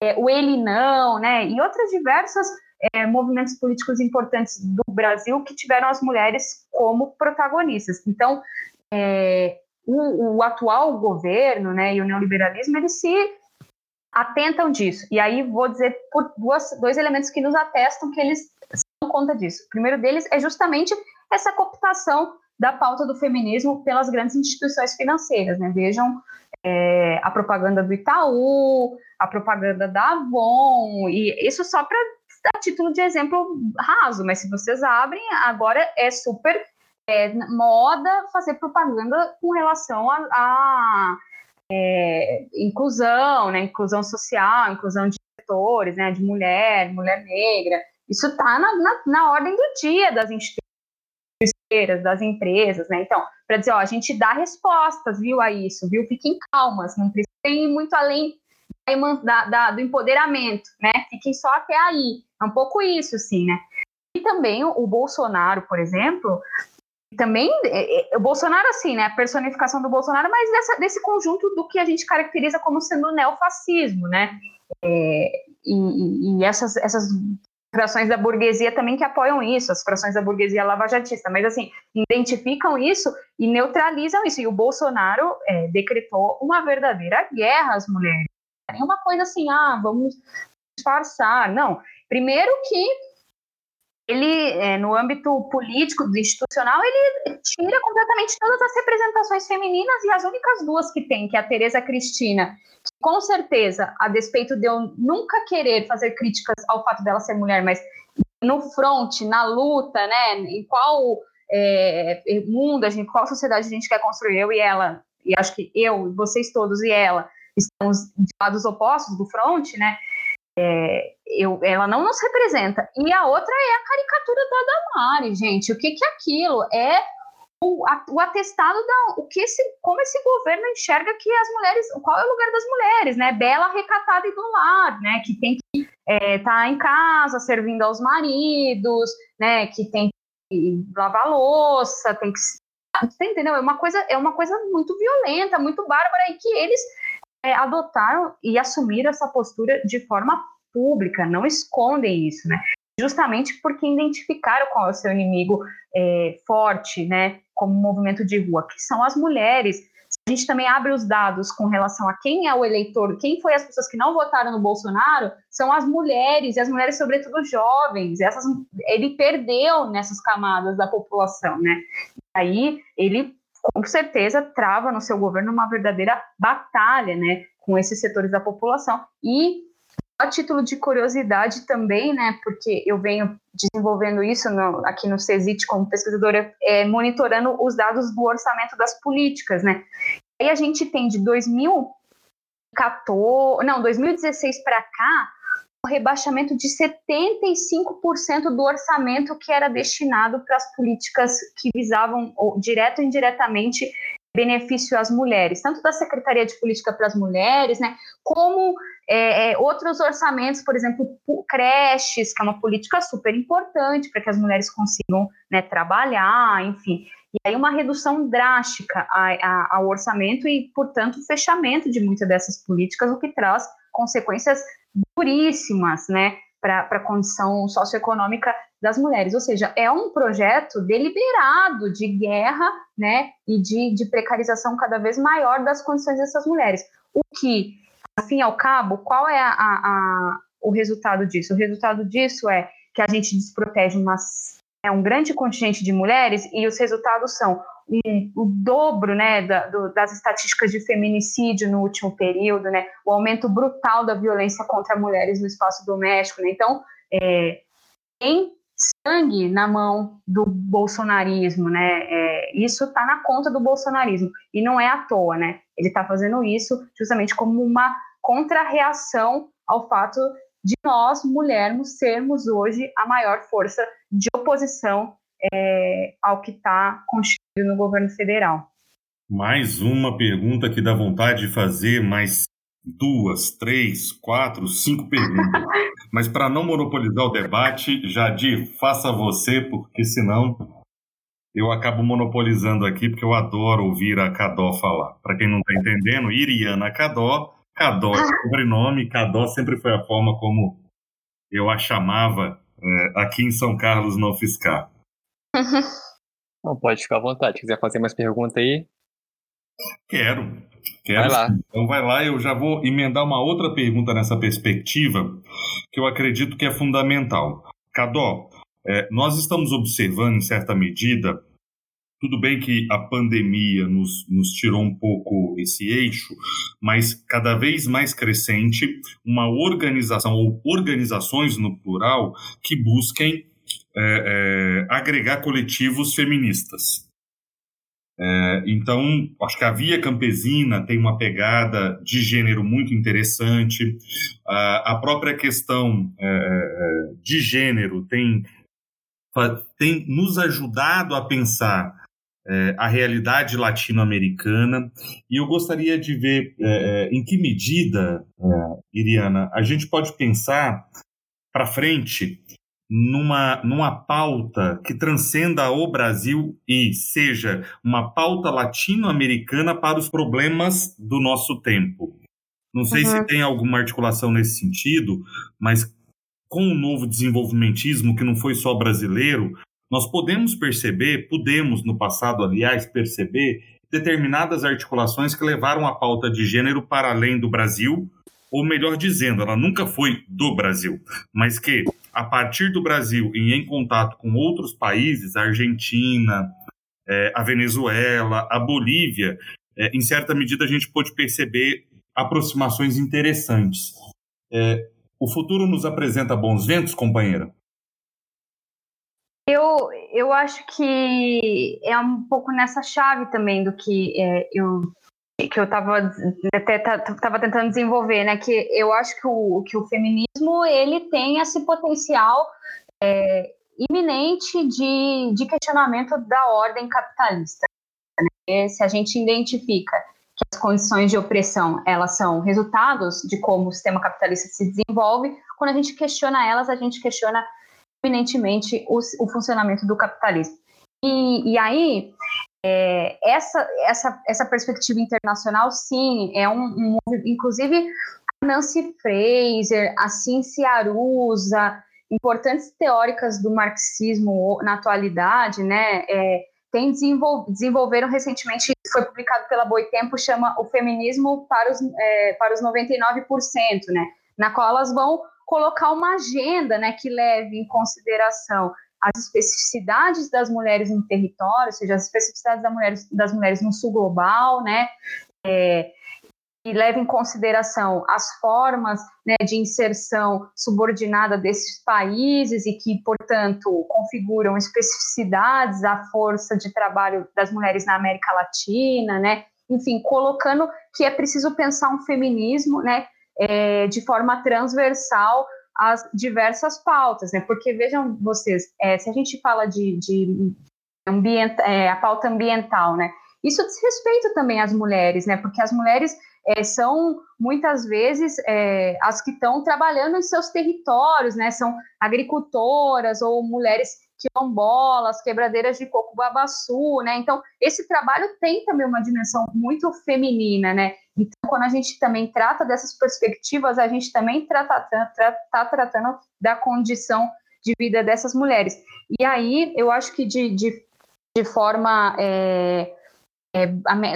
é, o Ele Não, né, e outras diversas é, movimentos políticos importantes do Brasil que tiveram as mulheres como protagonistas. Então, é, o, o, atual governo né, e o neoliberalismo, eles se atentam disso. E aí vou dizer por duas, dois elementos que nos atestam que eles dão conta disso. O primeiro deles é justamente essa cooptação da pauta do feminismo pelas grandes instituições financeiras. Né? Vejam é, a propaganda do Itaú, a propaganda da Avon, e isso só para dar título de exemplo raso, mas se vocês abrem, agora é super é, moda fazer propaganda com relação a, a é, inclusão, né, inclusão social, inclusão de setores, né, de mulher, mulher negra, isso está na, na, na, ordem do dia das instituições, das empresas, né, então, para dizer, ó, a gente dá respostas, viu, a isso, viu, fiquem calmas, não precisa ir muito além da, da, do empoderamento, né? Fiquem só até aí. É um pouco isso, sim, né? E também o, Bolsonaro, por exemplo, também é, é, o Bolsonaro, assim, né? A personificação do Bolsonaro, mas dessa, desse conjunto do que a gente caracteriza como sendo neofascismo, né? É, e, e essas, essas frações da burguesia também que apoiam isso, as frações da burguesia lavajatista, mas assim, identificam isso e neutralizam isso. E o Bolsonaro é, decretou uma verdadeira guerra às mulheres. Uma coisa assim, ah, vamos disfarçar. Não. Primeiro que ele, é, no âmbito político, institucional, ele tira completamente todas as representações femininas e as únicas duas que tem, que é a Tereza Cristina, que com certeza, a despeito de eu nunca querer fazer críticas ao fato dela ser mulher, mas no front, na luta, né, em qual é, mundo, a gente, qual sociedade a gente quer construir, eu e ela, e acho que eu, vocês todos e ela, estamos de lados opostos do front, né, é, eu, ela não nos representa. E a outra é a caricatura da Damari, gente. O que, que é aquilo? É o, a, o atestado da o que esse, como esse governo enxerga que as mulheres, qual é o lugar das mulheres, né? Bela, recatada e do lar, né? Que tem que estar é, tá em casa servindo aos maridos, né? Que tem que lavar louça, tem que entendeu? É uma coisa, é uma coisa muito violenta, muito bárbara e que eles é, adotaram e assumiram essa postura de forma pública, não escondem isso, né? Justamente porque identificaram qual é o seu inimigo é, forte, né? Como movimento de rua, que são as mulheres. A gente também abre os dados com relação a quem é o eleitor, quem foi as pessoas que não votaram no Bolsonaro, são as mulheres, e as mulheres, sobretudo jovens. Essas, ele perdeu nessas camadas da população, né? Aí ele com certeza trava no seu governo uma verdadeira batalha, né, com esses setores da população. E a título de curiosidade também, né, porque eu venho desenvolvendo isso no, aqui no CESIT como pesquisadora, é, monitorando os dados do orçamento das políticas, né. Aí a gente tem de 2014, não, 2016 para cá, rebaixamento de 75% do orçamento que era destinado para as políticas que visavam, ou, direto ou indiretamente, benefício às mulheres, tanto da Secretaria de Política para as Mulheres, né, como é, é, outros orçamentos, por exemplo, creches, que é uma política super importante para que as mulheres consigam né, trabalhar, enfim. E aí uma redução drástica ao orçamento e, portanto, fechamento de muitas dessas políticas, o que traz consequências duríssimas, né, para a condição socioeconômica das mulheres. Ou seja, é um projeto deliberado de guerra, né, e de, de precarização cada vez maior das condições dessas mulheres. O que, afim ao cabo, qual é a, a, a, o resultado disso? O resultado disso é que a gente desprotege umas, é, um grande contingente de mulheres e os resultados são um, o dobro né, da, do, das estatísticas de feminicídio no último período, né, o aumento brutal da violência contra mulheres no espaço doméstico. Né? Então, é, tem sangue na mão do bolsonarismo, né? É, isso está na conta do bolsonarismo e não é à toa, né? Ele está fazendo isso justamente como uma contra-reação ao fato de nós, mulheres, sermos hoje a maior força de oposição é, ao que está constituído no governo federal. Mais uma pergunta que dá vontade de fazer, mais duas, três, quatro, cinco perguntas. Mas para não monopolizar o debate, Jadir, faça você, porque senão eu acabo monopolizando aqui, porque eu adoro ouvir a Cadó falar. Para quem não está entendendo, Iriana Cadó, Cadó é sobrenome, Cadó sempre foi a forma como eu a chamava é, aqui em São Carlos, no Fiscar. Não, pode ficar à vontade. Se quiser fazer mais pergunta aí. Quero. Quero. Vai lá. Então vai lá, eu já vou emendar uma outra pergunta nessa perspectiva, que eu acredito que é fundamental. Cadó, é, nós estamos observando, em certa medida, tudo bem que a pandemia nos, nos tirou um pouco esse eixo, mas cada vez mais crescente uma organização, ou organizações no plural, que busquem é, é, agregar coletivos feministas. É, então, acho que a Via Campesina tem uma pegada de gênero muito interessante. A, a própria questão é, é, de gênero tem, tem nos ajudado a pensar é, a realidade latino-americana. E eu gostaria de ver é, em que medida, Iriana, a gente pode pensar para frente numa, numa pauta que transcenda o Brasil e seja uma pauta latino-americana para os problemas do nosso tempo. Não sei uhum. se tem alguma articulação nesse sentido, mas com o novo desenvolvimentismo, que não foi só brasileiro, nós podemos perceber, pudemos no passado, aliás, perceber determinadas articulações que levaram a pauta de gênero para além do Brasil ou melhor dizendo, ela nunca foi do Brasil, mas que a partir do Brasil e em contato com outros países, a Argentina, é, a Venezuela, a Bolívia, é, em certa medida a gente pôde perceber aproximações interessantes. É, o futuro nos apresenta bons ventos, companheira? Eu, eu acho que é um pouco nessa chave também do que é, eu que eu estava até tava tentando desenvolver, né? Que eu acho que o, que o feminismo ele tem esse potencial é, iminente de, de questionamento da ordem capitalista. Né? Se a gente identifica que as condições de opressão elas são resultados de como o sistema capitalista se desenvolve, quando a gente questiona elas, a gente questiona eminentemente o, o funcionamento do capitalismo. E, e aí, é, essa, essa, essa perspectiva internacional, sim, é um, um inclusive a Nancy Fraser, a Cinzia Arusa, importantes teóricas do marxismo na atualidade, né, é, tem desenvol, desenvolveram recentemente, foi publicado pela Boitempo, chama o feminismo para os, é, para os 99%, né, na qual elas vão colocar uma agenda, né, que leve em consideração as especificidades das mulheres no território, ou seja, as especificidades das mulheres, das mulheres no sul global, né, é, e leva em consideração as formas né, de inserção subordinada desses países e que, portanto, configuram especificidades da força de trabalho das mulheres na América Latina, né? Enfim, colocando que é preciso pensar um feminismo, né, é, de forma transversal as diversas pautas, né? Porque vejam vocês, é, se a gente fala de, de é, a pauta ambiental, né? Isso diz respeito também às mulheres, né? Porque as mulheres é, são muitas vezes é, as que estão trabalhando em seus territórios, né? São agricultoras ou mulheres quilombolas, quebradeiras de coco babaçu, né? Então, esse trabalho tem também uma dimensão muito feminina, né? Quando a gente também trata dessas perspectivas, a gente também está tá tratando da condição de vida dessas mulheres. E aí, eu acho que de, de, de forma é, é,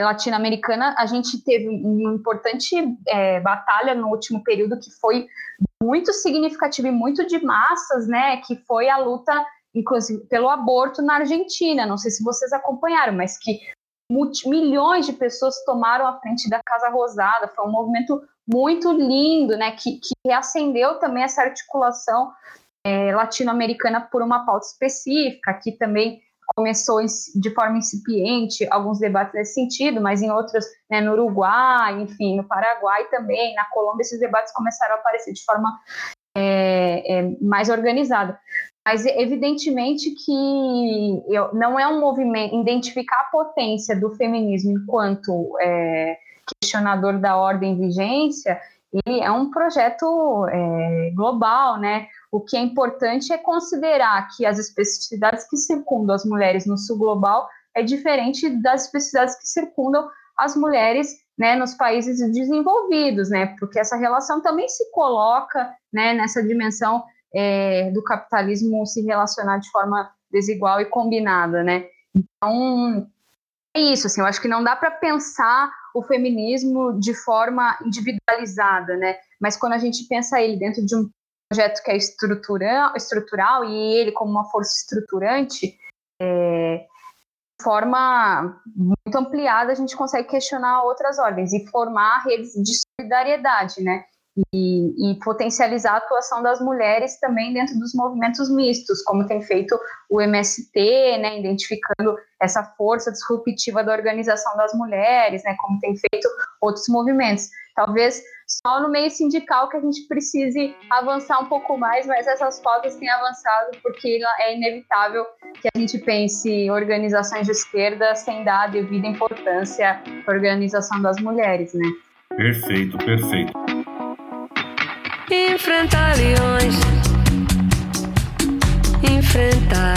latino-americana, a gente teve uma importante é, batalha no último período que foi muito significativa e muito de massas, né? Que foi a luta, inclusive, pelo aborto na Argentina. Não sei se vocês acompanharam, mas que milhões de pessoas tomaram a frente da Casa Rosada. Foi um movimento muito lindo, né? Que, que reacendeu também essa articulação é, latino-americana por uma pauta específica. Aqui também começou de forma incipiente alguns debates nesse sentido, mas em outros, né, no Uruguai, enfim, no Paraguai também, na Colômbia, esses debates começaram a aparecer de forma é, é, mais organizada. Mas evidentemente que eu, não é um movimento identificar a potência do feminismo enquanto é, questionador da ordem vigência, ele é um projeto é, global, né? O que é importante é considerar que as especificidades que circundam as mulheres no sul global é diferente das especificidades que circundam as mulheres né, nos países desenvolvidos, né? Porque essa relação também se coloca né, nessa dimensão é, do capitalismo se relacionar de forma desigual e combinada, né? Então é isso, assim, eu acho que não dá para pensar o feminismo de forma individualizada, né? Mas quando a gente pensa ele dentro de um projeto que é estrutural, estrutural e ele como uma força estruturante, é, de forma muito ampliada a gente consegue questionar outras ordens e formar redes de solidariedade, né? E, e, potencializar a atuação das mulheres também dentro dos movimentos mistos, como tem feito o MST, né, identificando essa força disruptiva da organização das mulheres, né, como tem feito outros movimentos. Talvez só no meio sindical que a gente precise avançar um pouco mais, mas essas pautas têm avançado porque é inevitável que a gente pense organizações de esquerda sem dar a devida importância à organização das mulheres, né? Perfeito, perfeito. Enfrentar leões, enfrentar,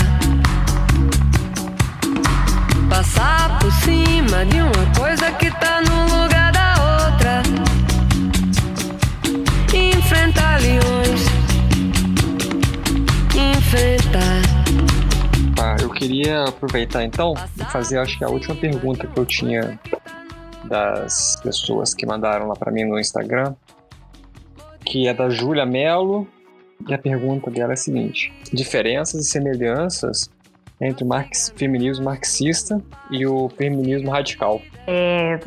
passar por cima de uma coisa que tá no lugar enfrentar leões, enfrentar. Tá, eu queria aproveitar então e fazer, acho que a última pergunta que eu tinha das pessoas que mandaram lá para mim no Instagram, que é da Júlia Mello. E a pergunta dela é a seguinte: diferenças e semelhanças entre o marx, feminismo marxista e o feminismo radical? É,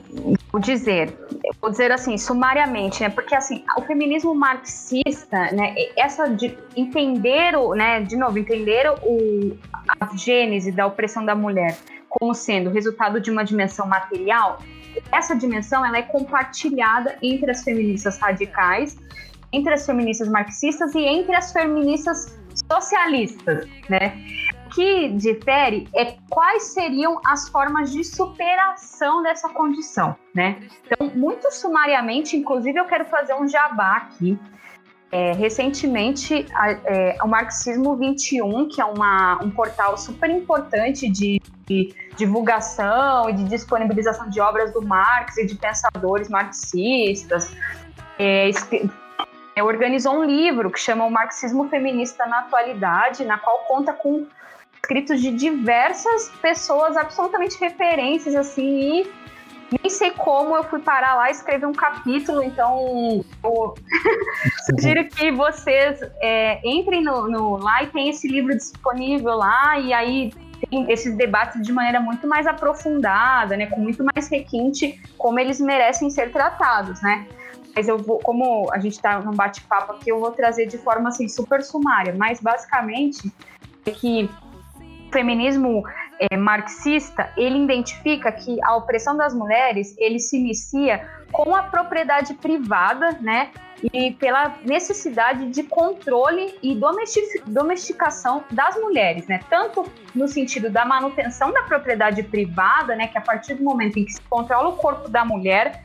vou dizer, vou dizer assim, sumariamente, né? Porque assim, o feminismo marxista, né? Essa de entender o, né? De novo, entender o, a gênese da opressão da mulher como sendo resultado de uma dimensão material, essa dimensão ela é compartilhada entre as feministas radicais, entre as feministas marxistas e entre as feministas socialistas, né? que difere é quais seriam as formas de superação dessa condição, né? Então, muito sumariamente, inclusive eu quero fazer um jabá aqui. É, recentemente, a, é, o Marxismo 21, que é uma, um portal super importante de, de divulgação e de disponibilização de obras do Marx e de pensadores marxistas, é, é, organizou um livro que chama O Marxismo Feminista na Atualidade, na qual conta com escritos de diversas pessoas, absolutamente referências, assim, e nem sei como eu fui parar lá e escrever um capítulo, então eu sugiro que vocês é, entrem no, no, lá e tem esse livro disponível lá, e aí tem esses debates de maneira muito mais aprofundada, né, com muito mais requinte, como eles merecem ser tratados, né? Mas eu vou, como a gente está num bate-papo aqui, eu vou trazer de forma assim super sumária, mas basicamente é que feminismo é, marxista, ele identifica que a opressão das mulheres, ele se inicia com a propriedade privada, né, e pela necessidade de controle e domesticação das mulheres, né, tanto no sentido da manutenção da propriedade privada, né, que a partir do momento em que se controla o corpo da mulher,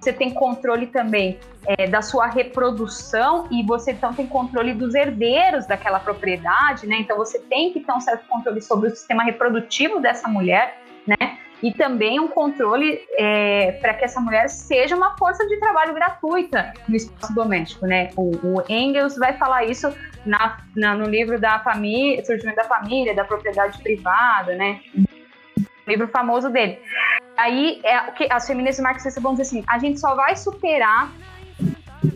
você tem controle também é, da sua reprodução e você então tem controle dos herdeiros daquela propriedade, né? Então você tem que ter um certo controle sobre o sistema reprodutivo dessa mulher, né? E também um controle é, para que essa mulher seja uma força de trabalho gratuita no espaço doméstico, né? O, o Engels vai falar isso na, na, no livro da família, surgimento da família, da propriedade privada, né? Livro famoso dele. Aí é, que as feministas marxistas vão dizer assim: a gente só vai superar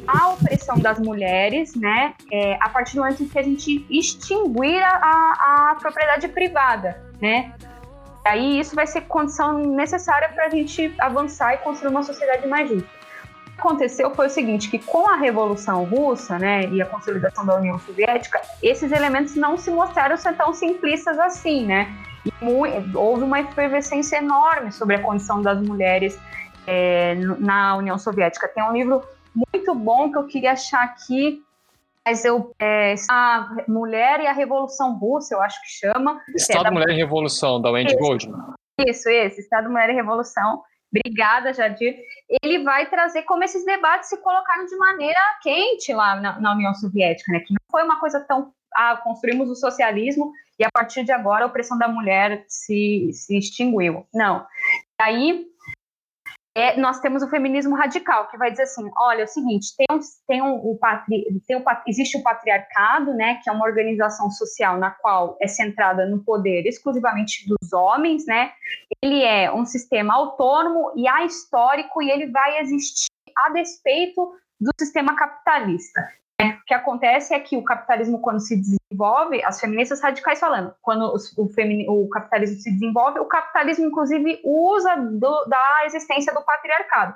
a opressão das mulheres, né, é, a partir do momento em que a gente extinguir a, a propriedade privada, né. Aí isso vai ser condição necessária para a gente avançar e construir uma sociedade mais justa. Aconteceu foi o seguinte, que com a Revolução Russa, né, e a consolidação da União Soviética, esses elementos não se mostraram ser tão simplistas assim, né. Houve uma efervescência enorme sobre a condição das mulheres é, na União Soviética. Tem um livro muito bom que eu queria achar aqui, mas eu é, a Mulher e a Revolução Russa, eu acho que chama. Estado é da... Mulher e Revolução, da Wendy Goldman. Isso, esse, Estado Mulher e Revolução. Obrigada, Jadir. Ele vai trazer como esses debates se colocaram de maneira quente lá na, na União Soviética, né? Que não foi uma coisa tão. Ah, construímos o socialismo e a partir de agora a opressão da mulher se, se extinguiu. Não. Aí é, nós temos o feminismo radical, que vai dizer assim: olha, é o seguinte, tem, tem, um, patri, tem existe o patriarcado, né, que é uma organização social na qual é centrada no poder exclusivamente dos homens, né? Ele é um sistema autônomo e ahistórico, e ele vai existir a despeito do sistema capitalista. O que acontece é que o capitalismo, quando se desenvolve, as feministas radicais falando, quando o, o capitalismo se desenvolve, o capitalismo, inclusive, usa do, da existência do patriarcado.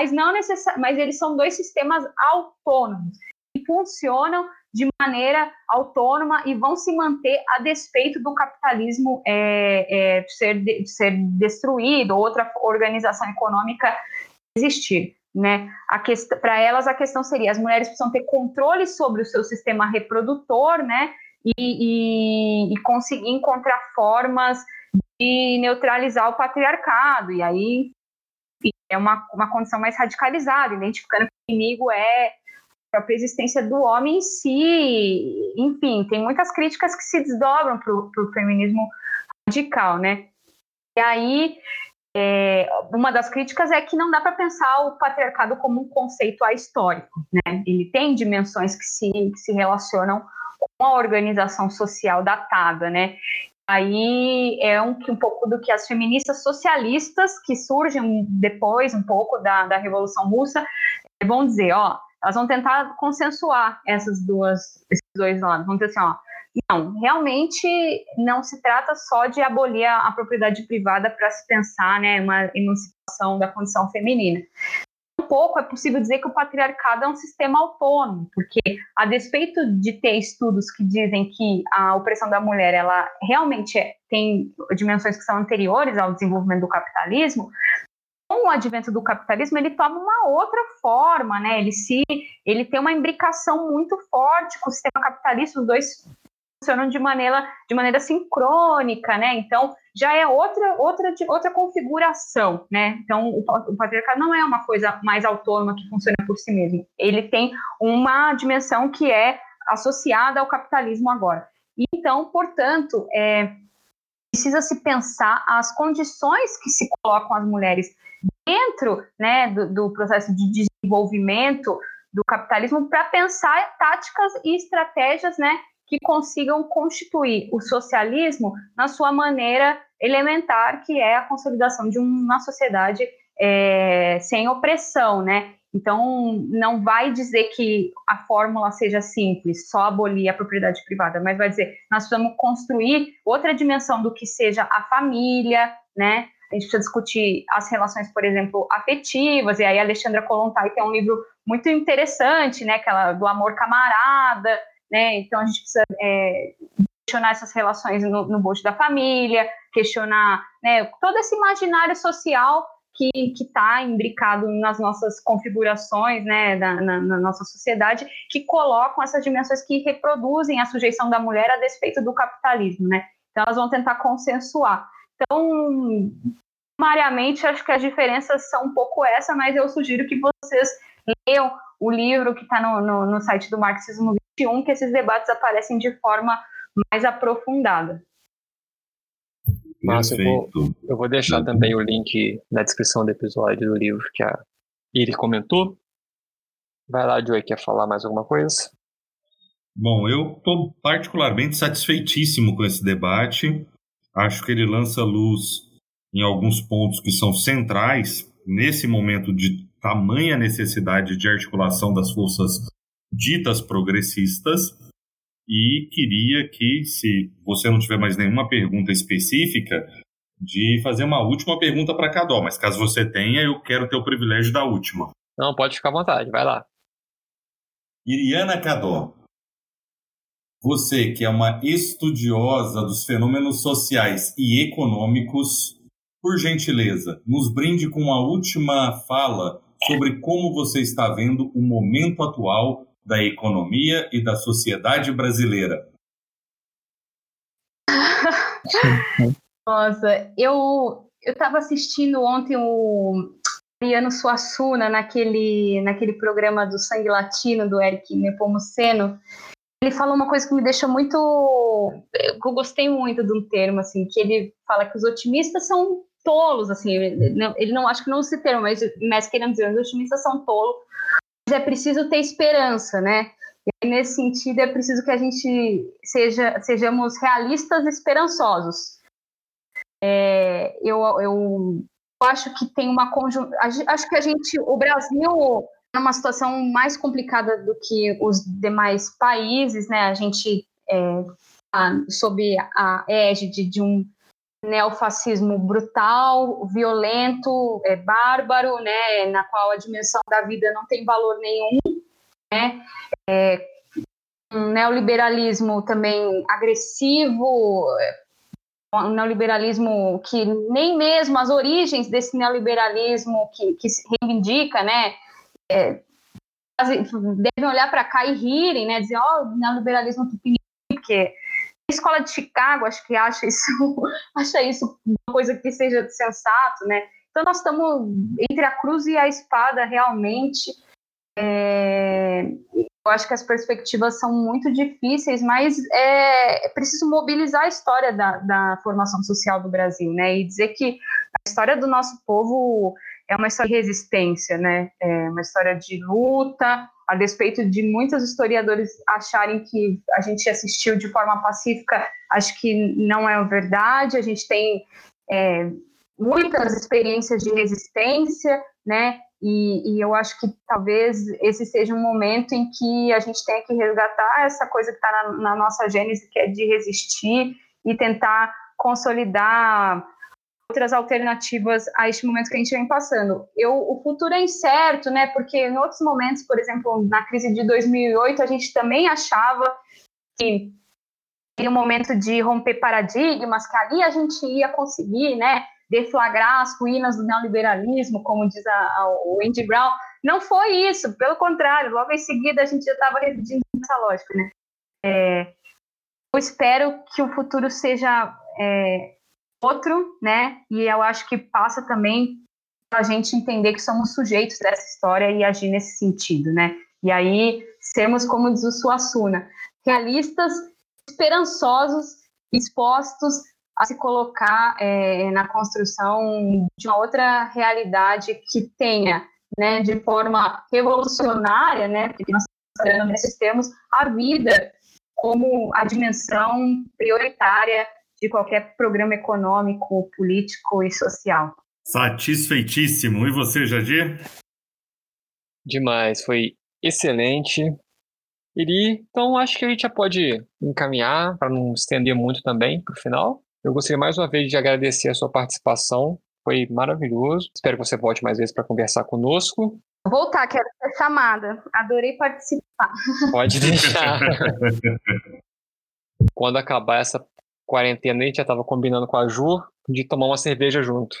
Mas, não necessari mas eles são dois sistemas autônomos, que funcionam de maneira autônoma e vão se manter a despeito do capitalismo é, é, ser, de, ser destruído, ou outra organização econômica existir né? Para elas a questão seria as mulheres precisam ter controle sobre o seu sistema reprodutor, né? E, e, e conseguir encontrar formas de neutralizar o patriarcado. E aí é uma, uma condição mais radicalizada, identificando que o inimigo é a própria existência do homem em si. Enfim, tem muitas críticas que se desdobram para o feminismo radical, né? E aí é, uma das críticas é que não dá para pensar o patriarcado como um conceito ahistórico. Né? Ele tem dimensões que se, que se relacionam com a organização social datada. Né? Aí é um, um pouco do que as feministas socialistas, que surgem depois, um pouco da, da Revolução Russa, vão dizer: ó, elas vão tentar consensuar essas duas, esses dois lados. Vão dizer assim, ó, não, realmente não se trata só de abolir a, a propriedade privada para se pensar, né, uma emancipação da condição feminina um pouco é possível dizer que o patriarcado é um sistema autônomo, porque a despeito de ter estudos que dizem que a opressão da mulher ela realmente é, tem dimensões que são anteriores ao desenvolvimento do capitalismo, com o advento do capitalismo ele toma uma outra forma, né? Ele se ele tem uma imbricação muito forte com o sistema capitalista, os dois funcionam de maneira, de maneira sincrônica, né? Então, já é outra, outra, outra configuração, né? Então, o, o patriarcado não é uma coisa mais autônoma que funciona por si mesmo. Ele tem uma dimensão que é associada ao capitalismo agora. Então, portanto, é, precisa se pensar as condições que se colocam as mulheres dentro né, do, do processo de desenvolvimento do capitalismo para pensar táticas e estratégias né, que consigam constituir o socialismo na sua maneira elementar, que é a consolidação de uma sociedade é, sem opressão, né? Então, não vai dizer que a fórmula seja simples, só abolir a propriedade privada, mas vai dizer, nós precisamos construir outra dimensão do que seja a família, né? A gente precisa discutir as relações, por exemplo, afetivas, e aí a Alexandra Kolontai tem um livro muito interessante, né? Aquela do amor camarada, né? Então a gente precisa é, questionar essas relações no, no bojo da família, questionar né, todo esse imaginário social que está imbricado nas nossas configurações, né, na, na, na, nossa sociedade, que colocam essas dimensões que reproduzem a sujeição da mulher a despeito do capitalismo, né? Então elas vão tentar consensuar. Então, sumariamente, acho que as diferenças são um pouco essa, mas eu sugiro que vocês leiam o livro que está no, no, no site do Marxismo 21, que esses debates aparecem de forma mais aprofundada. Márcio, eu vou, eu vou deixar também o link na descrição do episódio do livro que a Iri comentou. Vai lá, Joey, quer falar mais alguma coisa? Bom, eu estou particularmente satisfeitíssimo com esse debate. Acho que ele lança luz em alguns pontos que são centrais nesse momento de tamanha necessidade de articulação das forças ditas progressistas e queria que, se você não tiver mais nenhuma pergunta específica, de fazer uma última pergunta para Cadó, mas caso você tenha, eu quero ter o privilégio da última. Não, pode ficar à vontade, vai lá. Iriana Cadó, você que é uma estudiosa dos fenômenos sociais e econômicos, por gentileza, nos brinde com a última fala sobre como você está vendo o momento atual da economia e da sociedade brasileira? Nossa, eu eu estava assistindo ontem o Ariano Suassuna naquele naquele programa do Sangue Latino do Eric Nepomuceno. Ele falou uma coisa que me deixou muito eu gostei muito de um termo assim, que ele fala que os otimistas são tolos, assim, ele não, ele não acho que não se termo, mas, mas querendo dizer, os otimistas são tolos é preciso ter esperança, né? E nesse sentido é preciso que a gente seja, sejamos realistas e esperançosos. É, eu, eu acho que tem uma conjuntura. Acho que a gente, o Brasil, é uma situação mais complicada do que os demais países, né? A gente é, sob a égide de um neofascismo brutal, violento, é, bárbaro, né, na qual a dimensão da vida não tem valor nenhum, né, é, um neoliberalismo também agressivo, um neoliberalismo que nem mesmo as origens desse neoliberalismo que, que se reivindica, né, é, devem olhar para cá e rirem, né, dizer, ó, oh, neoliberalismo tupiniquim, porque a escola de Chicago acho que acha isso, acha isso uma coisa que seja sensato, né? Então nós estamos entre a cruz e a espada realmente. É, eu acho que as perspectivas são muito difíceis, mas é, é preciso mobilizar a história da, da, formação social do Brasil, né? E dizer que a história do nosso povo é uma história de resistência, né? É uma história de luta, a despeito de muitos historiadores acharem que a gente assistiu de forma pacífica, acho que não é verdade. A gente tem é, muitas experiências de resistência, né? E, e, eu acho que talvez esse seja um momento em que a gente tenha que resgatar essa coisa que está na, na, nossa gênese, que é de resistir e tentar consolidar outras alternativas a este momento que a gente vem passando. Eu, o futuro é incerto, né? Porque em outros momentos, por exemplo, na crise de 2008, a gente também achava que em um momento de romper paradigmas, que ali a gente ia conseguir, né? deflagrar as ruínas do neoliberalismo, como diz a, a, o Andy Brown. Não foi isso, pelo contrário, logo em seguida a gente já estava residindo nessa lógica. Né? É, eu espero que o futuro seja é, outro, né? E eu acho que passa também a gente entender que somos sujeitos dessa história e agir nesse sentido, né? E aí sermos, como diz o Suassuna, realistas, esperançosos, expostos a se colocar é, na construção de uma outra realidade que tenha, né, de forma revolucionária, né, porque nós estamos nesses termos, a vida como a dimensão prioritária de qualquer programa econômico, político e social. Satisfeitíssimo. E você, Jadir? Demais, foi excelente. Iri, então acho que a gente já pode encaminhar para não estender muito também para o final. Eu gostaria mais uma vez de agradecer a sua participação. Foi maravilhoso. Espero que você volte mais vezes para conversar conosco. Voltar, quero ser chamada. Adorei participar. Pode deixar. Quando acabar essa quarentena, a gente já estava combinando com a Ju de tomar uma cerveja junto.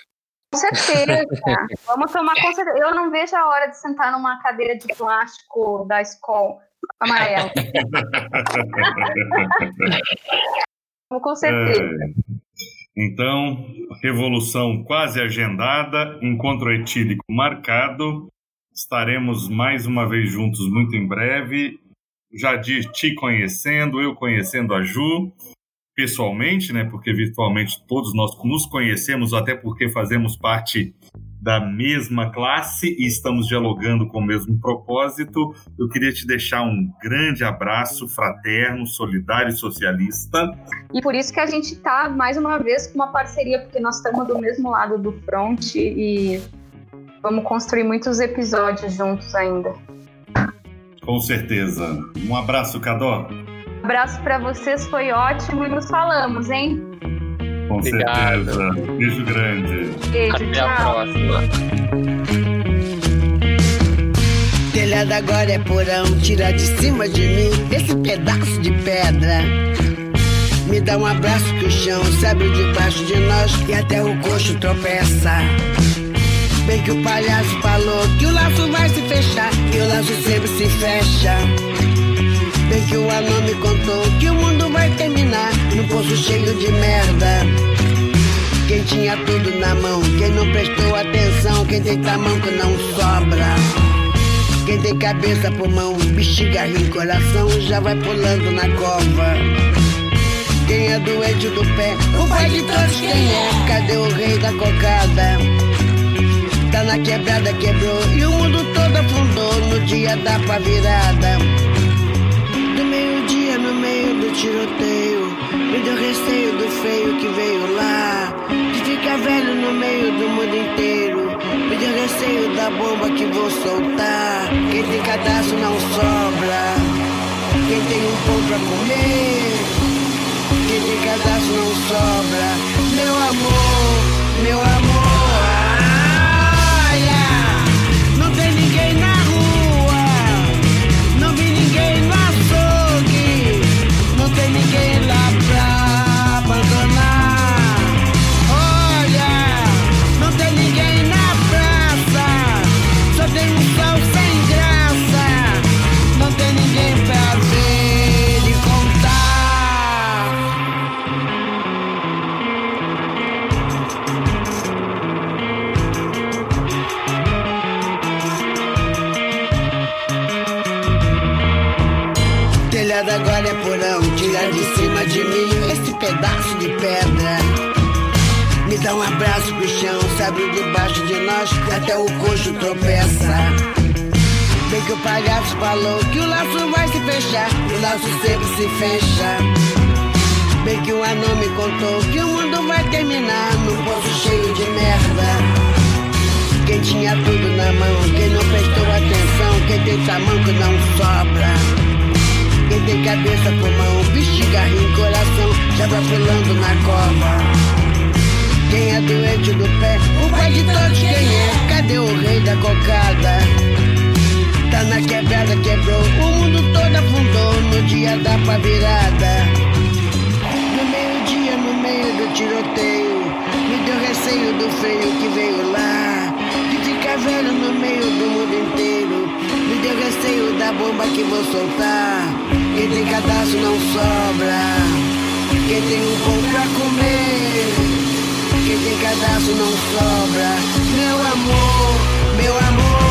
Com certeza. Vamos tomar com certeza. Eu não vejo a hora de sentar numa cadeira de plástico da escola amarela. com certeza. É, então, revolução quase agendada, encontro etílico marcado. Estaremos mais uma vez juntos muito em breve. Já de te conhecendo, eu conhecendo a Ju pessoalmente, né? Porque virtualmente todos nós nos conhecemos, até porque fazemos parte da mesma classe e estamos dialogando com o mesmo propósito. Eu queria te deixar um grande abraço fraterno, solidário e socialista. E por isso que a gente está mais uma vez com uma parceria, porque nós estamos do mesmo lado do front e vamos construir muitos episódios juntos ainda. Com certeza. Um abraço, Cadó. Abraço para vocês, foi ótimo e nos falamos, hein? Com Obrigado. certeza. Beijo grande. Beijo, Até tchau. a próxima. Telhado agora é porão, tira de cima de mim esse pedaço de pedra. Me dá um abraço que o chão se abre debaixo de nós e até o coxo tropeça. Bem que o palhaço falou que o laço vai se fechar e o laço sempre se fecha. Que o anão me contou que o mundo vai terminar num poço cheio de merda. Quem tinha tudo na mão, quem não prestou atenção, quem tem tamanho que não sobra. Quem tem cabeça, pulmão, bexiga, rim, coração, já vai pulando na cova. Quem é doente do pé, o pai de todos quem é? Cadê o rei da cocada? Tá na quebrada, quebrou e o mundo todo afundou no dia da pá virada tiroteio. Me deu receio do feio que veio lá. De ficar velho no meio do mundo inteiro. Me deu receio da bomba que vou soltar. Quem tem cadastro não sobra. Quem tem um pão pra comer. Quem tem cadastro não sobra. Meu amor, meu amor. Pedaço de pedra. Me dá um abraço pro chão, sabe debaixo de nós, até o coxo tropeça. Bem que o palhaço falou que o laço vai se fechar, o laço sempre se fecha. Bem que o anão me contou que o mundo vai terminar num poço cheio de merda. Quem tinha tudo na mão, quem não prestou atenção, quem tem tamanho que não sobra. Quem tem cabeça, pulmão, bexiga, rim, coração, já vai pulando na cova. Quem é doente do pé, o pai de todos quem é? Cadê o rei da cocada? Tá na quebrada, quebrou, o mundo todo afundou no dia da pá virada. No meio-dia, no meio do tiroteio, me deu receio do feio que veio lá. De ficar velho no meio do mundo inteiro, me deu receio da bomba que vou soltar. Quem tem cadastro não sobra, quem tem um pão pra comer. Quem tem cadastro não sobra. Meu amor, meu amor.